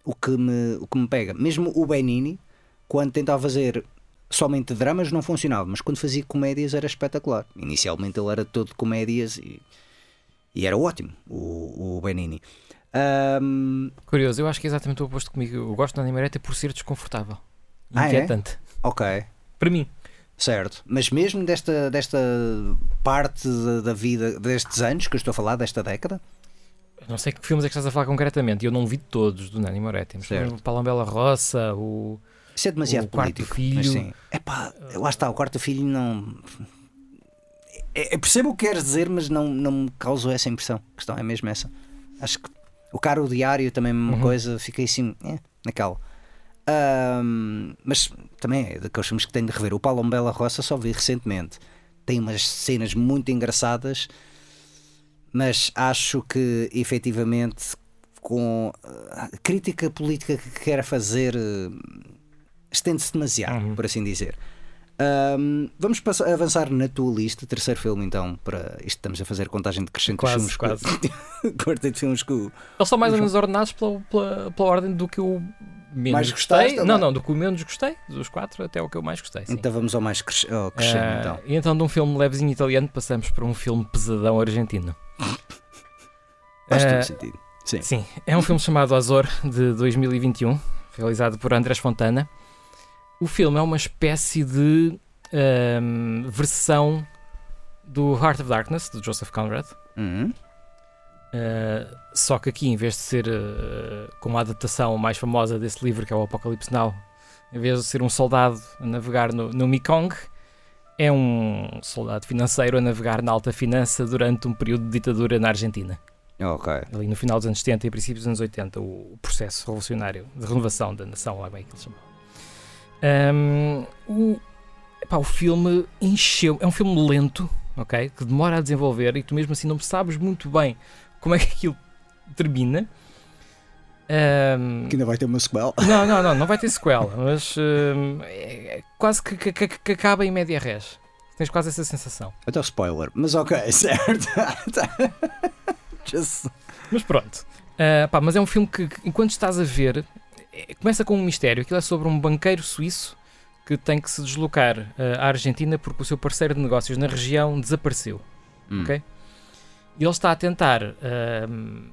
o que me, o que me pega. Mesmo o Benini, quando tentava fazer somente dramas, não funcionava, mas quando fazia comédias era espetacular. Inicialmente ele era todo comédias e, e era ótimo, o, o Benini. Ahm, Curioso, eu acho que é exatamente o oposto comigo. Eu gosto da Animareta por ser desconfortável. Ah, é? Inquietante. ok, Para mim. certo. Mas mesmo desta, desta parte da, da vida, destes anos que eu estou a falar, desta década, Não sei que filmes é que estás a falar concretamente. Eu não vi todos do Nani Moretti. Mas Palambela Roça, o. isso é demasiado O político. filho. Mas sim, epá, lá está, o quarto filho não. É- Eu percebo o que queres dizer, mas não, não me causou essa impressão. A questão é mesmo essa. Acho que o caro diário também é uma Uhum. coisa, fiquei assim, é, naquela. Ahm, mas também é daqueles filmes que tenho de rever. O Paulo Bela Roça só vi recentemente. Tem umas cenas muito engraçadas, mas acho que efetivamente com a crítica política que quer fazer estende-se demasiado, Uhum. por assim dizer. Ahm, vamos passar- avançar na tua lista, terceiro filme então, para isto estamos a fazer contagem decrescente Quase, filmes quase. quarteto de filmes que o- Eles são mais ou menos ordenados pela, pela, pela ordem do que eu menos Mais gostei. gostaste, Não, não do que eu menos gostei. Dos quatro até o que eu mais gostei. Sim. Então vamos ao mais crescente, ao crescente Ah, então. E então de um filme levezinho italiano passamos para um filme pesadão argentino. Faz todo sentido. Sim. Sim, é um filme chamado Azor de 2021, realizado por Andrés Fontana. O filme é uma espécie de ahm, versão do Heart of Darkness de Joseph Conrad. Uhum. Uh, só que aqui, em vez de ser uh, como a adaptação mais famosa desse livro, que é o Apocalipse Now, em vez de ser um soldado a navegar no, no Mekong, é um soldado financeiro a navegar na alta finança durante um período de ditadura na Argentina. Ok. Ali no final dos anos 70 e princípios dos anos 80, o, o processo revolucionário de renovação da nação, lá bem que eles chamam. Um, o, epá, o filme encheu. É um filme lento, ok? Que demora a desenvolver e tu mesmo assim não sabes muito bem como é que aquilo termina. Ahm, Que ainda vai ter uma sequela. não, não, não, não vai ter sequela, mas ahm, é- quase que, que- que- acaba em média res. Tens quase essa sensação. Até o spoiler, mas ok, certo. Just- Mas pronto. Ah, pá, mas é um filme que, enquanto estás a ver, começa com um mistério. Aquilo é sobre um banqueiro suíço que tem que se deslocar ah, à Argentina porque o seu parceiro de negócios na região desapareceu. Hum. Ok? E ele está a tentar ahm,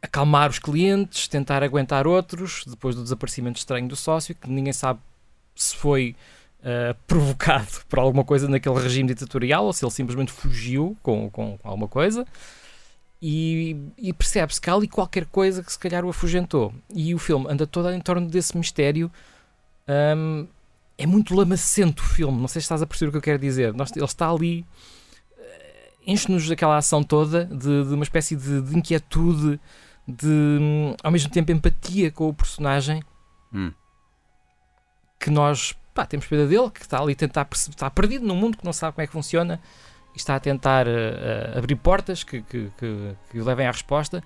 acalmar os clientes, tentar aguentar outros, depois do desaparecimento estranho do sócio, que ninguém sabe se foi ah, provocado por alguma coisa naquele regime ditatorial ou se ele simplesmente fugiu com, com alguma coisa. E, e percebe-se que há ali qualquer coisa que se calhar o afugentou. E o filme anda todo em torno desse mistério. Ahm, é muito lamacento o filme, não sei se estás a perceber o que eu quero dizer. Nós- ele está ali eh, enche-nos daquela ação toda de, de uma espécie de, de inquietude, de hum, ao mesmo tempo empatia com o personagem Hum. que nós pá, temos pena dele, que está ali a tentar perceber, está perdido num mundo que não sabe como é que funciona e está a tentar eh, abrir portas que, que, que, que o levem à resposta.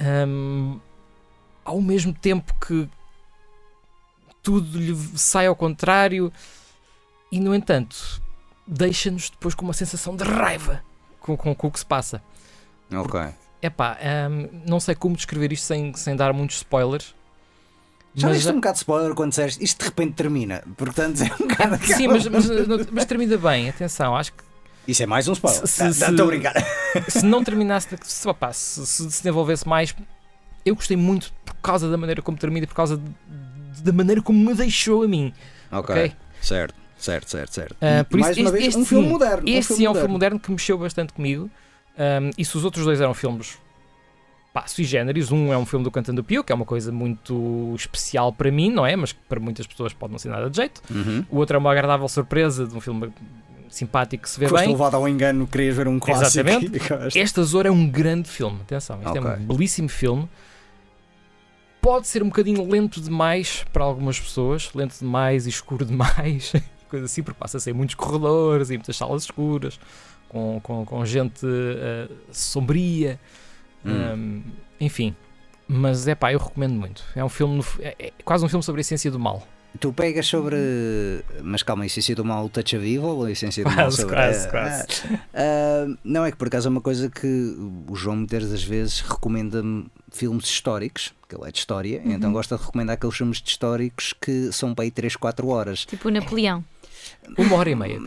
Hum, ao mesmo tempo que tudo lhe sai ao contrário e no entanto deixa-nos depois com uma sensação de raiva com, com, com o que se passa. Ok. Epá, hum, não sei como descrever isto sem, sem dar muitos spoilers. Já mas diste um bocado de spoiler quando disseste isto de repente termina. Portanto, é um bocado. Sim, mas, mas, mas termina bem, atenção, acho que Isso é mais um spoiler. Se- Ah, se- não, Estou a brincar. se não terminasse, se, opá, se, se desenvolvesse mais, eu gostei muito por causa da maneira como termina e por causa de- da maneira como me deixou a mim. Ok. Ok? Certo, certo, certo, certo. E por isso, mais uma este- vez, este um filme moderno. Este um sim é um filme moderno que mexeu bastante comigo. Um, e se os outros dois eram filmes pá, sui generis, um é um filme do Cantando Pio, que é uma coisa muito especial para mim, não é? Mas que para muitas pessoas pode não ser nada de jeito. Uhum. O outro é uma agradável surpresa de um filme simpático que se vê Foste bem. levado ao engano, querias ver um clássico. Exatamente. Este Azor é um grande filme, atenção, este é Ok. um belíssimo filme. Pode ser um bocadinho lento demais para algumas pessoas, lento demais e escuro demais, coisa assim, porque passa a ser muitos corredores e muitas salas escuras, com, com, com gente eh, sombria, Hum. hum, enfim. Mas é pá, eu recomendo muito. É um filme, é, é quase um filme sobre a essência do mal. Tu pegas sobre. Mas calma, a essência do mal, o touch of evil ou a essência do mal Quase, sobre. quase, Ah, quase. ah, não é que por acaso é uma coisa que o João muitas das vezes recomenda-me filmes históricos, que ele é de história, Uhum. então gosta de recomendar aqueles filmes de históricos que são para aí 3, 4 horas. Tipo o Napoleão. Uma hora e meia.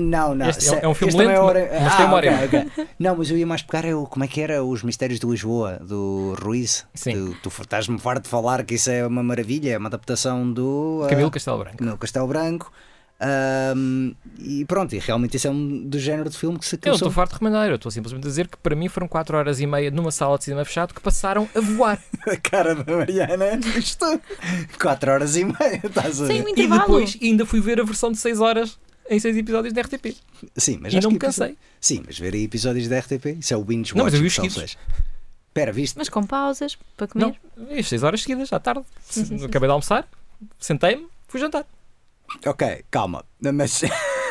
Não, não. Este é é um filme também lento, hora- mas tem uma hora e ok, ok. Não, mas eu ia mais pegar é o, como é que era Os Mistérios de Lisboa, do Ruiz. Sim. Tu, tu estás-me farto de falar que isso é uma maravilha, é uma adaptação do. ah, Camilo Castelo Branco. no Castelo Branco. Ahm, e pronto, e realmente isso é um do género de filme que se Eu não começou. estou farto de recomendar, eu estou simplesmente a dizer que para mim foram 4 horas e meia numa sala de cinema fechado que passaram a voar. A cara da Mariana é isto. 4 horas e meia, estás a Sem ver? um E intervalo. depois ainda fui ver a versão de 6 horas em 6 episódios da RTP. Sim, mas e não me cansei. Sim, mas ver aí episódios da RTP, isso é o binge Não, mas eu vi os seguidos. Espera, viste? Mas com pausas para comer. Não, e as 6 horas seguidas, à tarde. Sim, sim, sim, Acabei de almoçar, sentei-me, fui jantar. Ok, calma. Mas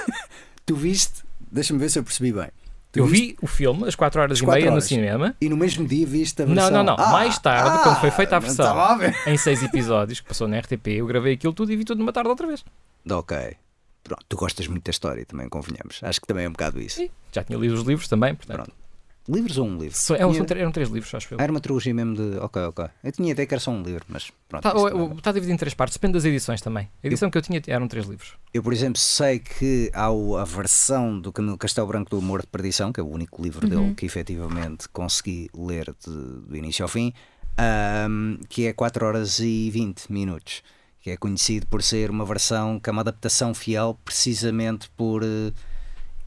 tu viste, deixa-me ver se eu percebi bem. Tu Eu viste- vi o filme às 4 horas Às e quatro meia no horas. cinema, E no mesmo dia viste a Não, versão. não, não. Mais tarde, quando foi feita a não versão. a em 6 episódios, que passou na RTP, eu gravei aquilo tudo e vi tudo numa tarde outra vez. Ok. Pronto, tu gostas muito da história, também convenhamos. Acho que também é um bocado isso. Sim. Já tinha lido os livros também, portanto. Pronto. Livros ou um livro? Só- é um- Tinha- eram três livros, acho eu. Era uma trilogia mesmo de. Ok, ok. Eu tinha ideia que era só um livro, mas pronto. Está também não- tá dividido em três partes, depende das edições também. A edição que eu tinha eram três livros. Eu, por exemplo, sei que há o- a versão do Camilo Castelo Branco do Humor de Perdição, que é o único livro dele que efetivamente consegui ler de- do início ao fim, ahm, que é 4 horas e 20 minutos. Que é conhecido por ser uma versão que é uma adaptação fiel, precisamente por eh,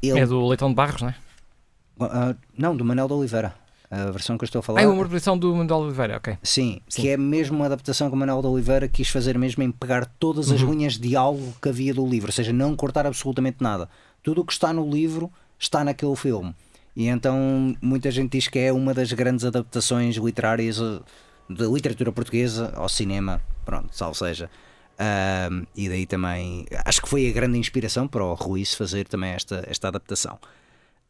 ele. É do Leitão de Barros, não é? Ah, não, do Manuel de Oliveira. A versão que eu estou a falar. Ah, é uma edição do Manuel Oliveira, ok. Sim, Sim. que é mesmo uma adaptação que o Manuel de Oliveira quis fazer mesmo em pegar todas as Uhum. linhas de diálogo que havia do livro, ou seja, não cortar absolutamente nada. Tudo o que está no livro está naquele filme. E então muita gente diz que é uma das grandes adaptações literárias eh, da literatura portuguesa ao cinema, pronto, salvo seja. E daí também acho que foi a grande inspiração para o Ruiz fazer também esta, esta adaptação.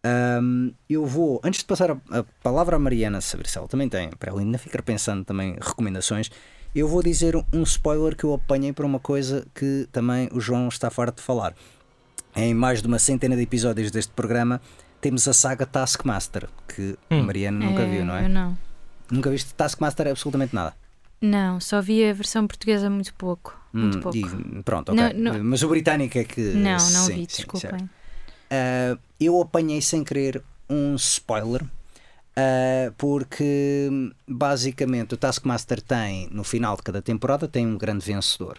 Ahm, eu vou, antes de passar a, a palavra à Mariana, saber se ela também tem, para ela ainda ficar pensando também recomendações, eu vou dizer um spoiler que eu apanhei para uma coisa que também o João está farto de falar. Em mais de uma centena de episódios deste programa, temos a saga Taskmaster, que a Hum. Mariana nunca viu, não Eu é? não. Nunca viste Taskmaster absolutamente nada. Não, só vi a versão portuguesa muito pouco. Muito Hum, pouco. e- pronto, ok. Não, não. Mas o britânico é que. Não, não sim, vi, sim, desculpem. Uh, eu apanhei sem querer um spoiler. uh, porque basicamente o Taskmaster tem no final de cada temporada tem um grande vencedor,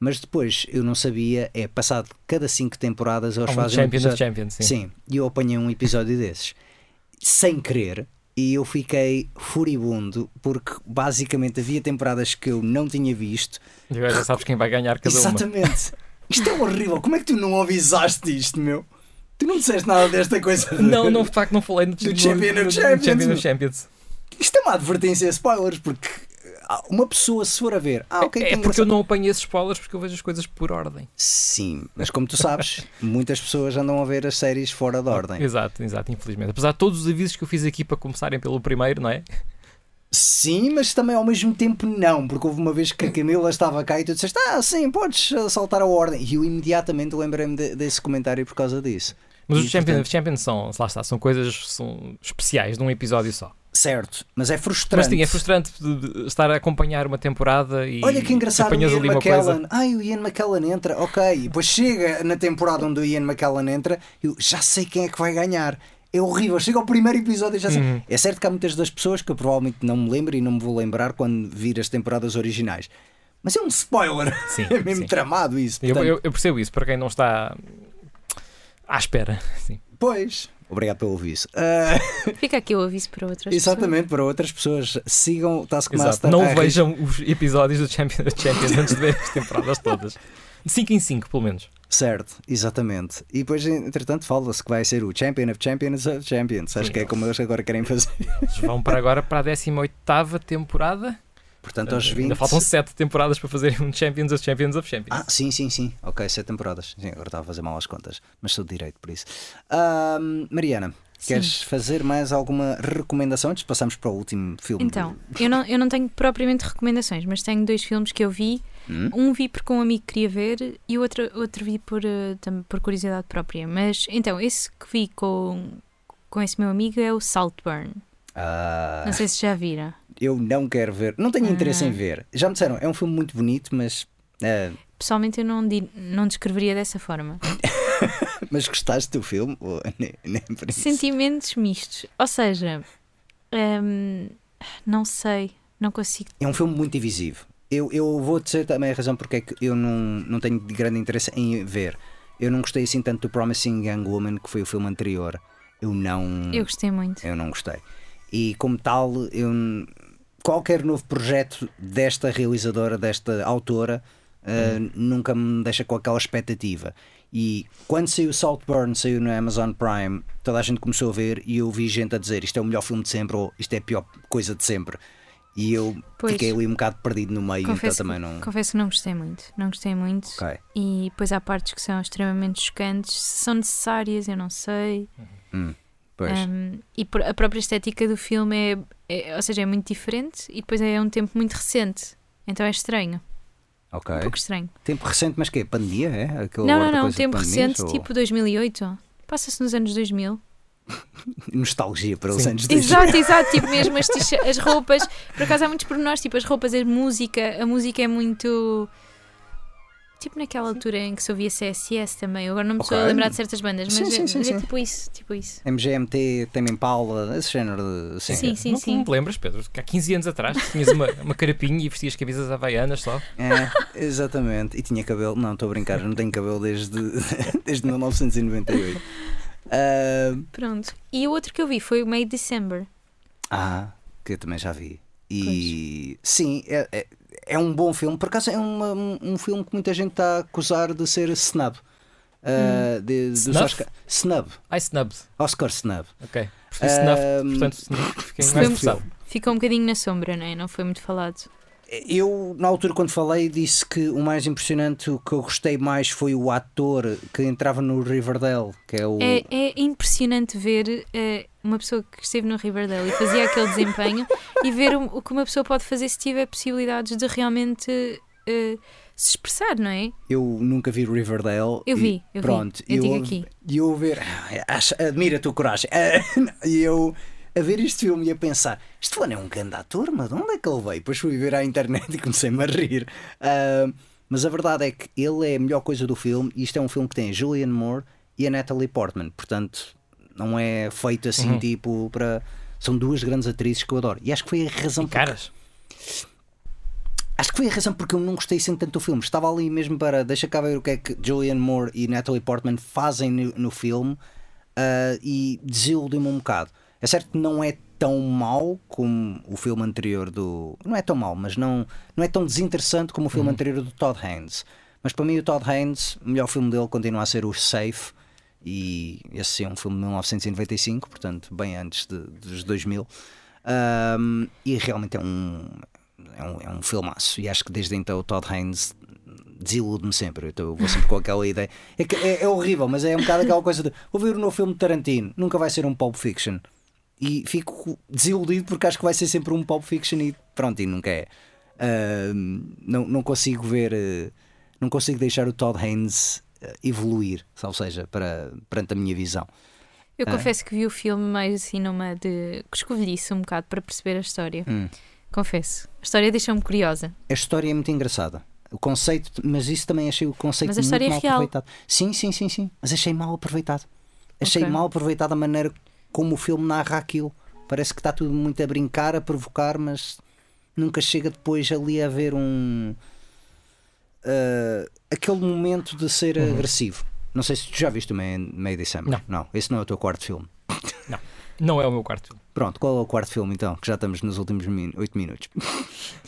mas depois eu não sabia. É passado cada cinco temporadas eles um fazem um Champion of episódio- Champions, sim. Sim, e eu apanhei um episódio desses sem querer e eu fiquei furibundo porque basicamente havia temporadas que eu não tinha visto. E agora já sabes quem vai ganhar cada uma. Exatamente. Isto é horrível. Como é que tu não avisaste isto, meu? Tu não disseste nada desta coisa. Não, não, de facto não falei no, Do Champion of Champions, Champion of Champions. Isto é uma advertência a spoilers porque uma pessoa se for a ver. Ah, ok, é que porque eu não apanhei esses spoilers porque eu vejo as coisas por ordem. Sim, mas como tu sabes, muitas pessoas andam a ver as séries fora de ordem. Exato, exato, infelizmente. Apesar de todos os avisos que eu fiz aqui para começarem pelo primeiro, não é? Sim, mas também ao mesmo tempo não, porque houve uma vez que a Camila estava cá e tu disseste, ah, sim, podes ah, saltar a ordem. E eu imediatamente lembrei-me de- desse comentário por causa disso. Mas E, os Champions portanto- Champions são, lá está, são coisas são especiais de um episódio só. Certo, mas é frustrante. Mas sim, é frustrante estar a acompanhar uma temporada e Olha que engraçado, o Ian. McKellen. Ai, o Ian McKellen entra, ok. E depois chega na temporada onde o Ian McKellen entra, eu já sei quem é que vai ganhar. É horrível. Chega ao primeiro episódio e já sei. Uhum. É certo que há muitas das pessoas que eu provavelmente não me lembro e não me vou lembrar quando vir as temporadas originais. Mas é um spoiler. Sim, é mesmo sim. tramado isso. Eu, portanto, eu- eu percebo isso, para quem não está à espera. Sim. Pois. Obrigado pelo aviso. Ah, Fica aqui o aviso para outras exatamente, para outras pessoas. Sigam o Taskmaster. Não vejam os episódios do Champions, of Champions antes de ver as temporadas todas. De 5 em 5, pelo menos. Certo, exatamente. E depois, entretanto, fala-se que vai ser o Champion of Champions of Champions. Acho Sim. que é como eles agora querem fazer. Eles vão para agora para a 18 temporada. Portanto, aos 20. Ainda faltam 7 temporadas para fazerem um Champions of Champions of Champions. Ah, sim, sim, sim. Ok, sete temporadas. Sim, agora estava a fazer mal as contas, mas sou de direito por isso. Mariana, queres fazer mais alguma recomendação antes de passarmos para o último filme? Então, eu não, eu não tenho propriamente recomendações, mas tenho dois filmes que eu vi. Hum? Um vi porque um amigo queria ver e o outro, outro vi por, eh, por curiosidade própria. Mas então, esse que vi com, com esse meu amigo é o Saltburn. Ah, Não sei se já viram. eu não quero ver, não tenho interesse em Ah. ver. Já me disseram, é um filme muito bonito, mas. ah, Pessoalmente eu não, não descreveria dessa forma. mas gostaste do filme? Ou nem, nem? Sentimentos mistos. Ou seja, hum, não sei, não consigo. É um filme muito divisivo. Eu, eu vou dizer também a razão porque é que eu não, não tenho grande interesse em ver. Eu não gostei assim tanto do Promising Young Woman, que foi o filme anterior. Eu não. Eu gostei muito. Eu não gostei. E como tal, eu, qualquer novo projeto desta realizadora, desta autora, uh, nunca me deixa com aquela expectativa. E quando saiu Saltburn, saiu no Amazon Prime, toda a gente começou a ver e eu vi gente a dizer isto é o melhor filme de sempre ou isto é a pior coisa de sempre. E eu Pois. fiquei ali um bocado perdido no meio, então Confesso, também não. confesso que não gostei muito. Não gostei muito. Ok. E depois há partes que são extremamente chocantes. Se são necessárias, eu não sei. Pois. Um, e a própria estética do filme é, é- ou seja, é muito diferente e depois é um tempo muito recente. Então é estranho, um pouco estranho. Tempo recente, mas quê? Pandemia? É? Aquela não, não, não, tempo recente, ou tipo 2008. Passa-se nos anos 2000. Nostalgia para os Sim. anos 2000. Exato, exato. Tipo mesmo as, as roupas. Por acaso há muitos pormenores, tipo as roupas, a música. A música é muito. Tipo naquela altura em que se ouvia CSS também. Agora não me estou a Ok. lembrar de certas bandas, mas Sim, sim, é, sim, mas é sim. tipo isso. Tipo isso. MGMT, tem Impala, esse género de. Sim. Sim, sim, não, sim. não te lembras, Pedro? Que há 15 anos atrás tinhas uma, uma carapinha e vestias camisas havaianas só. É, exatamente. E tinha cabelo. Não, estou a brincar, não tenho cabelo desde, desde 1998. Ah, Pronto. E o outro que eu vi foi o May December. ah, que eu também já vi. E sim, é, é, é um bom filme. Por acaso é uma- um, um filme que muita gente está a acusar de ser snub. Ah, de, dos Snuff? Oscar, snub. Ai, snubbed. Oscar snub. Ok. Percebi snuffed, Ahm, portanto, snuff, fiquei mais um-. Ficou um bocadinho na sombra, né? não foi muito falado. Eu, na altura, quando falei, disse que o mais impressionante, o que eu gostei mais foi o ator que entrava no Riverdale, que é o. É, é impressionante ver eh, uma pessoa que esteve no Riverdale e fazia aquele desempenho e ver o, o que uma pessoa pode fazer se tiver possibilidades de realmente eh, se expressar, não é? Eu nunca vi Riverdale. Eu vi, eu vi. pronto, Eu eu, digo aqui. E eu ver. Admiro a tua coragem. E eu a ver este filme e a pensar: este fone é um grande ator, mas de onde é que ele veio? Depois fui ver à internet e comecei-me a rir. Ah, mas a verdade é que ele é a melhor coisa do filme e isto é um filme que tem a Julianne Moore e a Natalie Portman. Portanto, não é feito assim Uhum. tipo para. São duas grandes atrizes que eu adoro. E acho que foi a razão E porque- caras. Acho que foi a razão porque eu não gostei assim tanto do filme. Estava ali mesmo para deixa cá ver o que é que Julianne Moore e Natalie Portman fazem no, no filme ah, e desiludiu-me um bocado. É certo que não é tão mau como o filme anterior do. Não é tão mau, mas não, não é tão desinteressante como o filme anterior do Todd Haynes. Mas para mim, o Todd Haynes, o melhor filme dele continua a ser o Safe. E esse sim é um filme de 1995, portanto, bem antes de- dos 2000. Ahm, e realmente é um, é um, é um filmaço. E acho que desde então o Todd Haynes desilude-me sempre. Então eu vou sempre com aquela ideia. É, que é, é horrível, mas é um bocado aquela coisa de vou ver o novo filme de Tarantino, nunca vai ser um Pulp Fiction. E fico desiludido porque acho que vai ser sempre um Pulp Fiction e pronto, e nunca é. Ahm, não, não consigo ver, eh, não consigo deixar o Todd Haynes eh, evoluir, ou seja, para, perante a minha visão. Eu Ah. confesso que vi o filme mais assim numa de. que escovilhice um bocado para perceber a história. Hum. Confesso. A história deixou-me curiosa. A história é muito engraçada. O conceito, mas isso também achei o conceito Mas a muito história é mal real. aproveitado. Sim, sim, sim, sim. Mas achei mal aproveitado. Achei Ok. mal aproveitado a maneira como o filme narra aquilo. Parece que está tudo muito a brincar, a provocar, mas nunca chega depois ali a haver um. ah, aquele momento de ser agressivo. Não sei se tu já viste o May, May December. Não. Não, esse não é o teu quarto filme. Não é o meu quarto filme. Pronto, qual é o quarto filme então? Que já estamos nos últimos 8 minutos.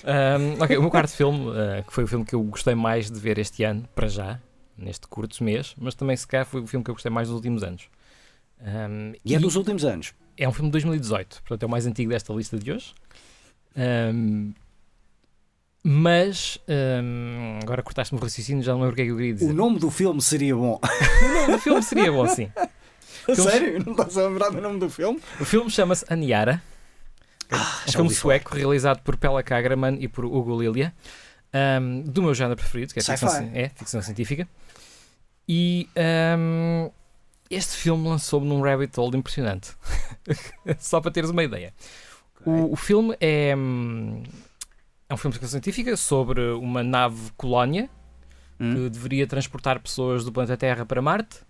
Ahm, ok, o meu quarto filme, ah, que foi o filme que eu gostei mais de ver este ano, para já, neste curto mês, mas também se calhar foi o filme que eu gostei mais nos últimos anos. Ahm, E é dos últimos anos. é um filme de 2018, portanto é o mais antigo desta lista de hoje. Ahm, mas ahm, agora cortaste-me o raciocínio, já não lembro o que é que eu queria O dizer. nome do filme seria bom. O filme seria bom, sim. Sério? Não estás a lembrar do nome do filme? O filme chama-se Aniara. É um filme ouvi falar. sueco realizado por Pella Kagraman e por Hugo Lilia, ahm, do meu género preferido, que é ficção, é ficção científica. E ahm, este filme lançou-me num rabbit hole impressionante. Só para teres uma ideia. O, o filme é, hum, é um filme de ficção científica sobre uma nave colónia Hum? que deveria transportar pessoas do planeta Terra para Marte.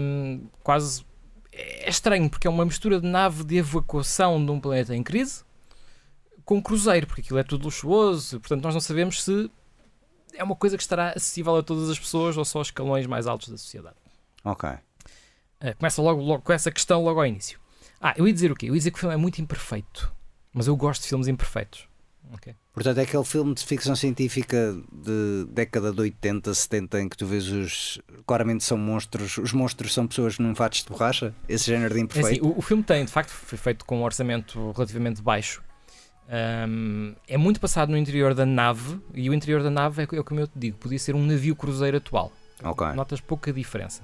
Hum, quase é estranho porque é uma mistura de nave de evacuação de um planeta em crise com cruzeiro, porque aquilo é tudo luxuoso, portanto nós não sabemos se é uma coisa que estará acessível a todas as pessoas ou só aos escalões mais altos da sociedade. Ok. Uh, começa logo, logo com essa questão logo ao início. Ah, eu ia dizer o quê? Eu ia dizer que o filme é muito imperfeito, mas eu gosto de filmes imperfeitos. Ok. Portanto, é aquele filme de ficção científica de década de 80, 70, em que tu vês os. Claramente são monstros. Os monstros são pessoas num fatos de borracha. Esse género de É imperfeito. assim, o, o filme tem, de facto, foi feito com um orçamento relativamente baixo. Um, é muito passado no interior da nave, e o interior da nave é, é como eu te digo, podia ser um navio cruzeiro atual. Ok. Notas pouca diferença.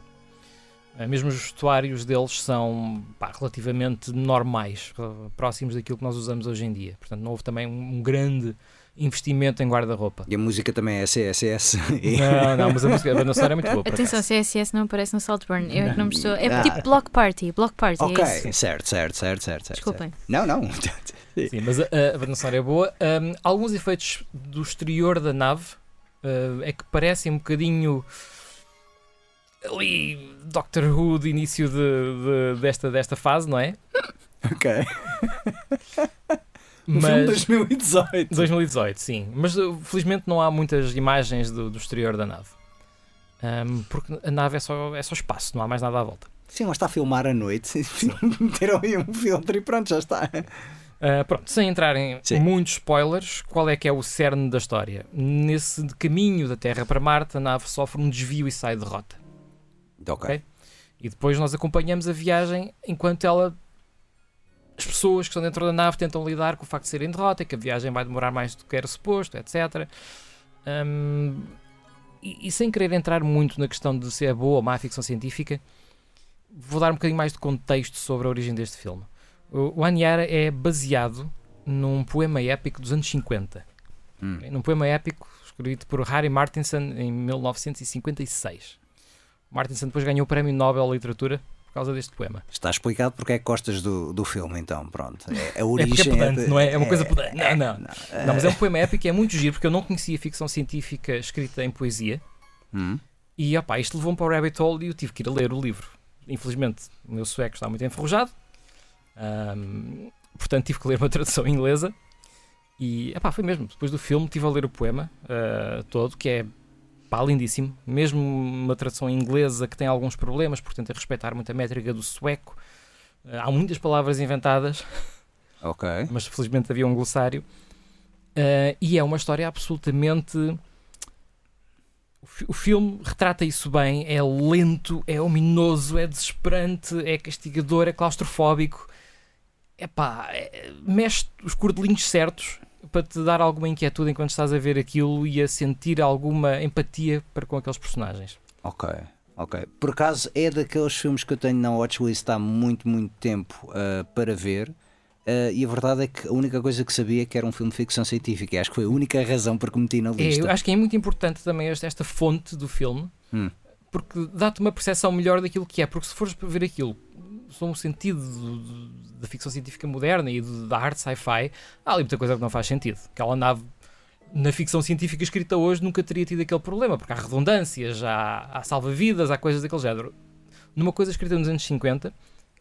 Uh, mesmo os vestuários deles são pá, relativamente normais, uh, próximos daquilo que nós usamos hoje em dia. Portanto, não houve também um, grande investimento em guarda-roupa. E a música também é CSS. Não, não, mas a música a banda sonora é muito boa. Atenção. CSS não aparece no Saltburn. Eu é que não me estou. É Ah. tipo Block Party. Block Party. ok, É isso. certo, certo, certo, certo. Desculpem. certo. Não, não. Sim, mas a, a, a banda sonora é boa. Um, alguns efeitos do exterior da nave uh, é que parecem um bocadinho ali Doctor Who de início de, de- desta, desta fase, não é? ok. Um filme de 2018. 2018, sim. Mas uh, felizmente não há muitas imagens do, do exterior da nave. Um, porque a nave é só, é só espaço, não há mais nada à volta. Sim, mas está a filmar à noite. Meteram aí um filtro e pronto, já está. Uh, pronto, sem entrar em Sim. muitos spoilers, qual é que é o cerne da história? Nesse caminho da Terra para Marte, a nave sofre um desvio e sai de rota. Ok. E depois nós acompanhamos a viagem enquanto ela as pessoas que estão dentro da nave tentam lidar com o facto de serem derrota, que a viagem vai demorar mais do que era suposto, etc. Um, e, e, sem querer entrar muito na questão de se é boa ou má ficção científica, vou dar um bocadinho mais de contexto sobre a origem deste filme. O, o Aniara é baseado num poema épico dos anos 50. Hum. Num poema épico escrito por Harry Martinson em 1956. Martinson depois ganhou o Prémio Nobel de Literatura por causa deste poema. Está explicado porque é que gostas do, do filme, então, pronto. É, a origem é, é pedante, é de, não é? É uma coisa pedante. Não, não. Não, não, mas é um poema épico e é muito giro porque eu não conhecia ficção científica escrita em poesia. Hum. E opá, isto levou-me para o Rabbit Hole e eu tive que ir a ler o livro. Infelizmente, o meu sueco está muito enferrujado. Portanto, tive que ler uma tradução inglesa. E epá, foi mesmo. Depois do filme, estive a ler o poema uh, todo, que é pá, lindíssimo. Mesmo uma tradução inglesa que tem alguns problemas, portanto, a respeitar muito a métrica do sueco. Uh, há muitas palavras inventadas. Ok. Mas felizmente havia um glossário. Uh, e é uma história absolutamente. O filme retrata isso bem, é lento, é ominoso, é desesperante, é castigador, é claustrofóbico. Epá, é, mexe os cordelinhos certos para te dar alguma inquietude enquanto estás a ver aquilo e a sentir alguma empatia para com aqueles personagens. Ok, ok. Por acaso é daqueles filmes que eu tenho na watchlist há muito, muito tempo uh, para ver. Uh, e a verdade é que a única coisa que sabia é que era um filme de ficção científica. E acho que foi a única razão por que meti na lista. É, eu acho que é muito importante também esta, esta fonte do filme, hum. porque dá-te uma percepção melhor daquilo que é. Porque se fores ver aquilo sob um sentido da ficção científica moderna e da arte sci-fi, há ali muita coisa que não faz sentido. Aquela nave na ficção científica escrita hoje nunca teria tido aquele problema, porque há redundâncias, há, há salva-vidas, há coisas daquele género. Numa coisa escrita nos anos 50,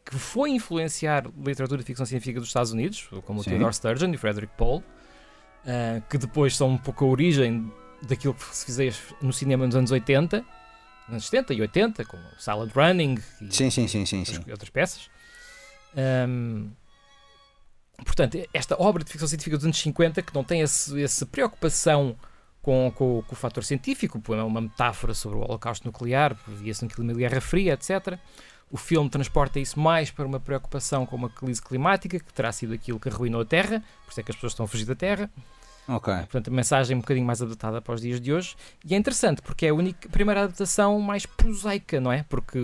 que foi influenciar literatura de ficção científica dos Estados Unidos, como Sim. o Theodore Sturgeon e o Frederick Pohl, uh, que depois são um pouco a origem daquilo que se fizesse no cinema nos anos 80, anos 70 e 80, como Silent Running e sim, sim, sim, sim, outras, outras peças. Um, portanto, esta obra de ficção científica dos anos 50 que não tem essa preocupação com, com, com, o fator científico, é uma metáfora sobre o holocausto nuclear, via-se clima de Guerra Fria, etc. O filme transporta isso mais para uma preocupação com uma crise climática, que terá sido aquilo que arruinou a Terra, por isso é que as pessoas estão a fugir da Terra. Ok. Portanto, a mensagem é um bocadinho mais adaptada para os dias de hoje. E é interessante porque é a única, primeira adaptação mais prosaica, não é? Porque,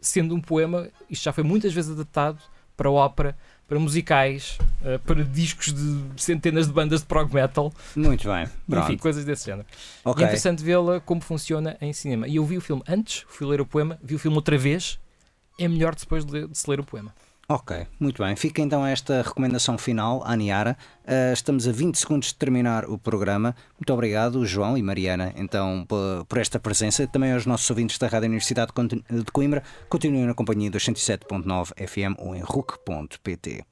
sendo um poema, isto já foi muitas vezes adaptado para ópera, para musicais, uh, para discos de centenas de bandas de prog metal. Muito bem. Pronto. Enfim, coisas desse género. Okay. E é interessante vê-la como funciona em cinema. E eu vi o filme antes, fui ler o poema, vi o filme outra vez. É melhor depois de, de se ler o poema. Ok, muito bem. Fica então esta recomendação final à Niara. Uh, estamos a 20 segundos de terminar o programa. Muito obrigado, João e Mariana, então, por esta presença. Também aos nossos ouvintes da Rádio Universidade de Coimbra. Continuem na companhia dos 107.9 FM ou em RUC.pt.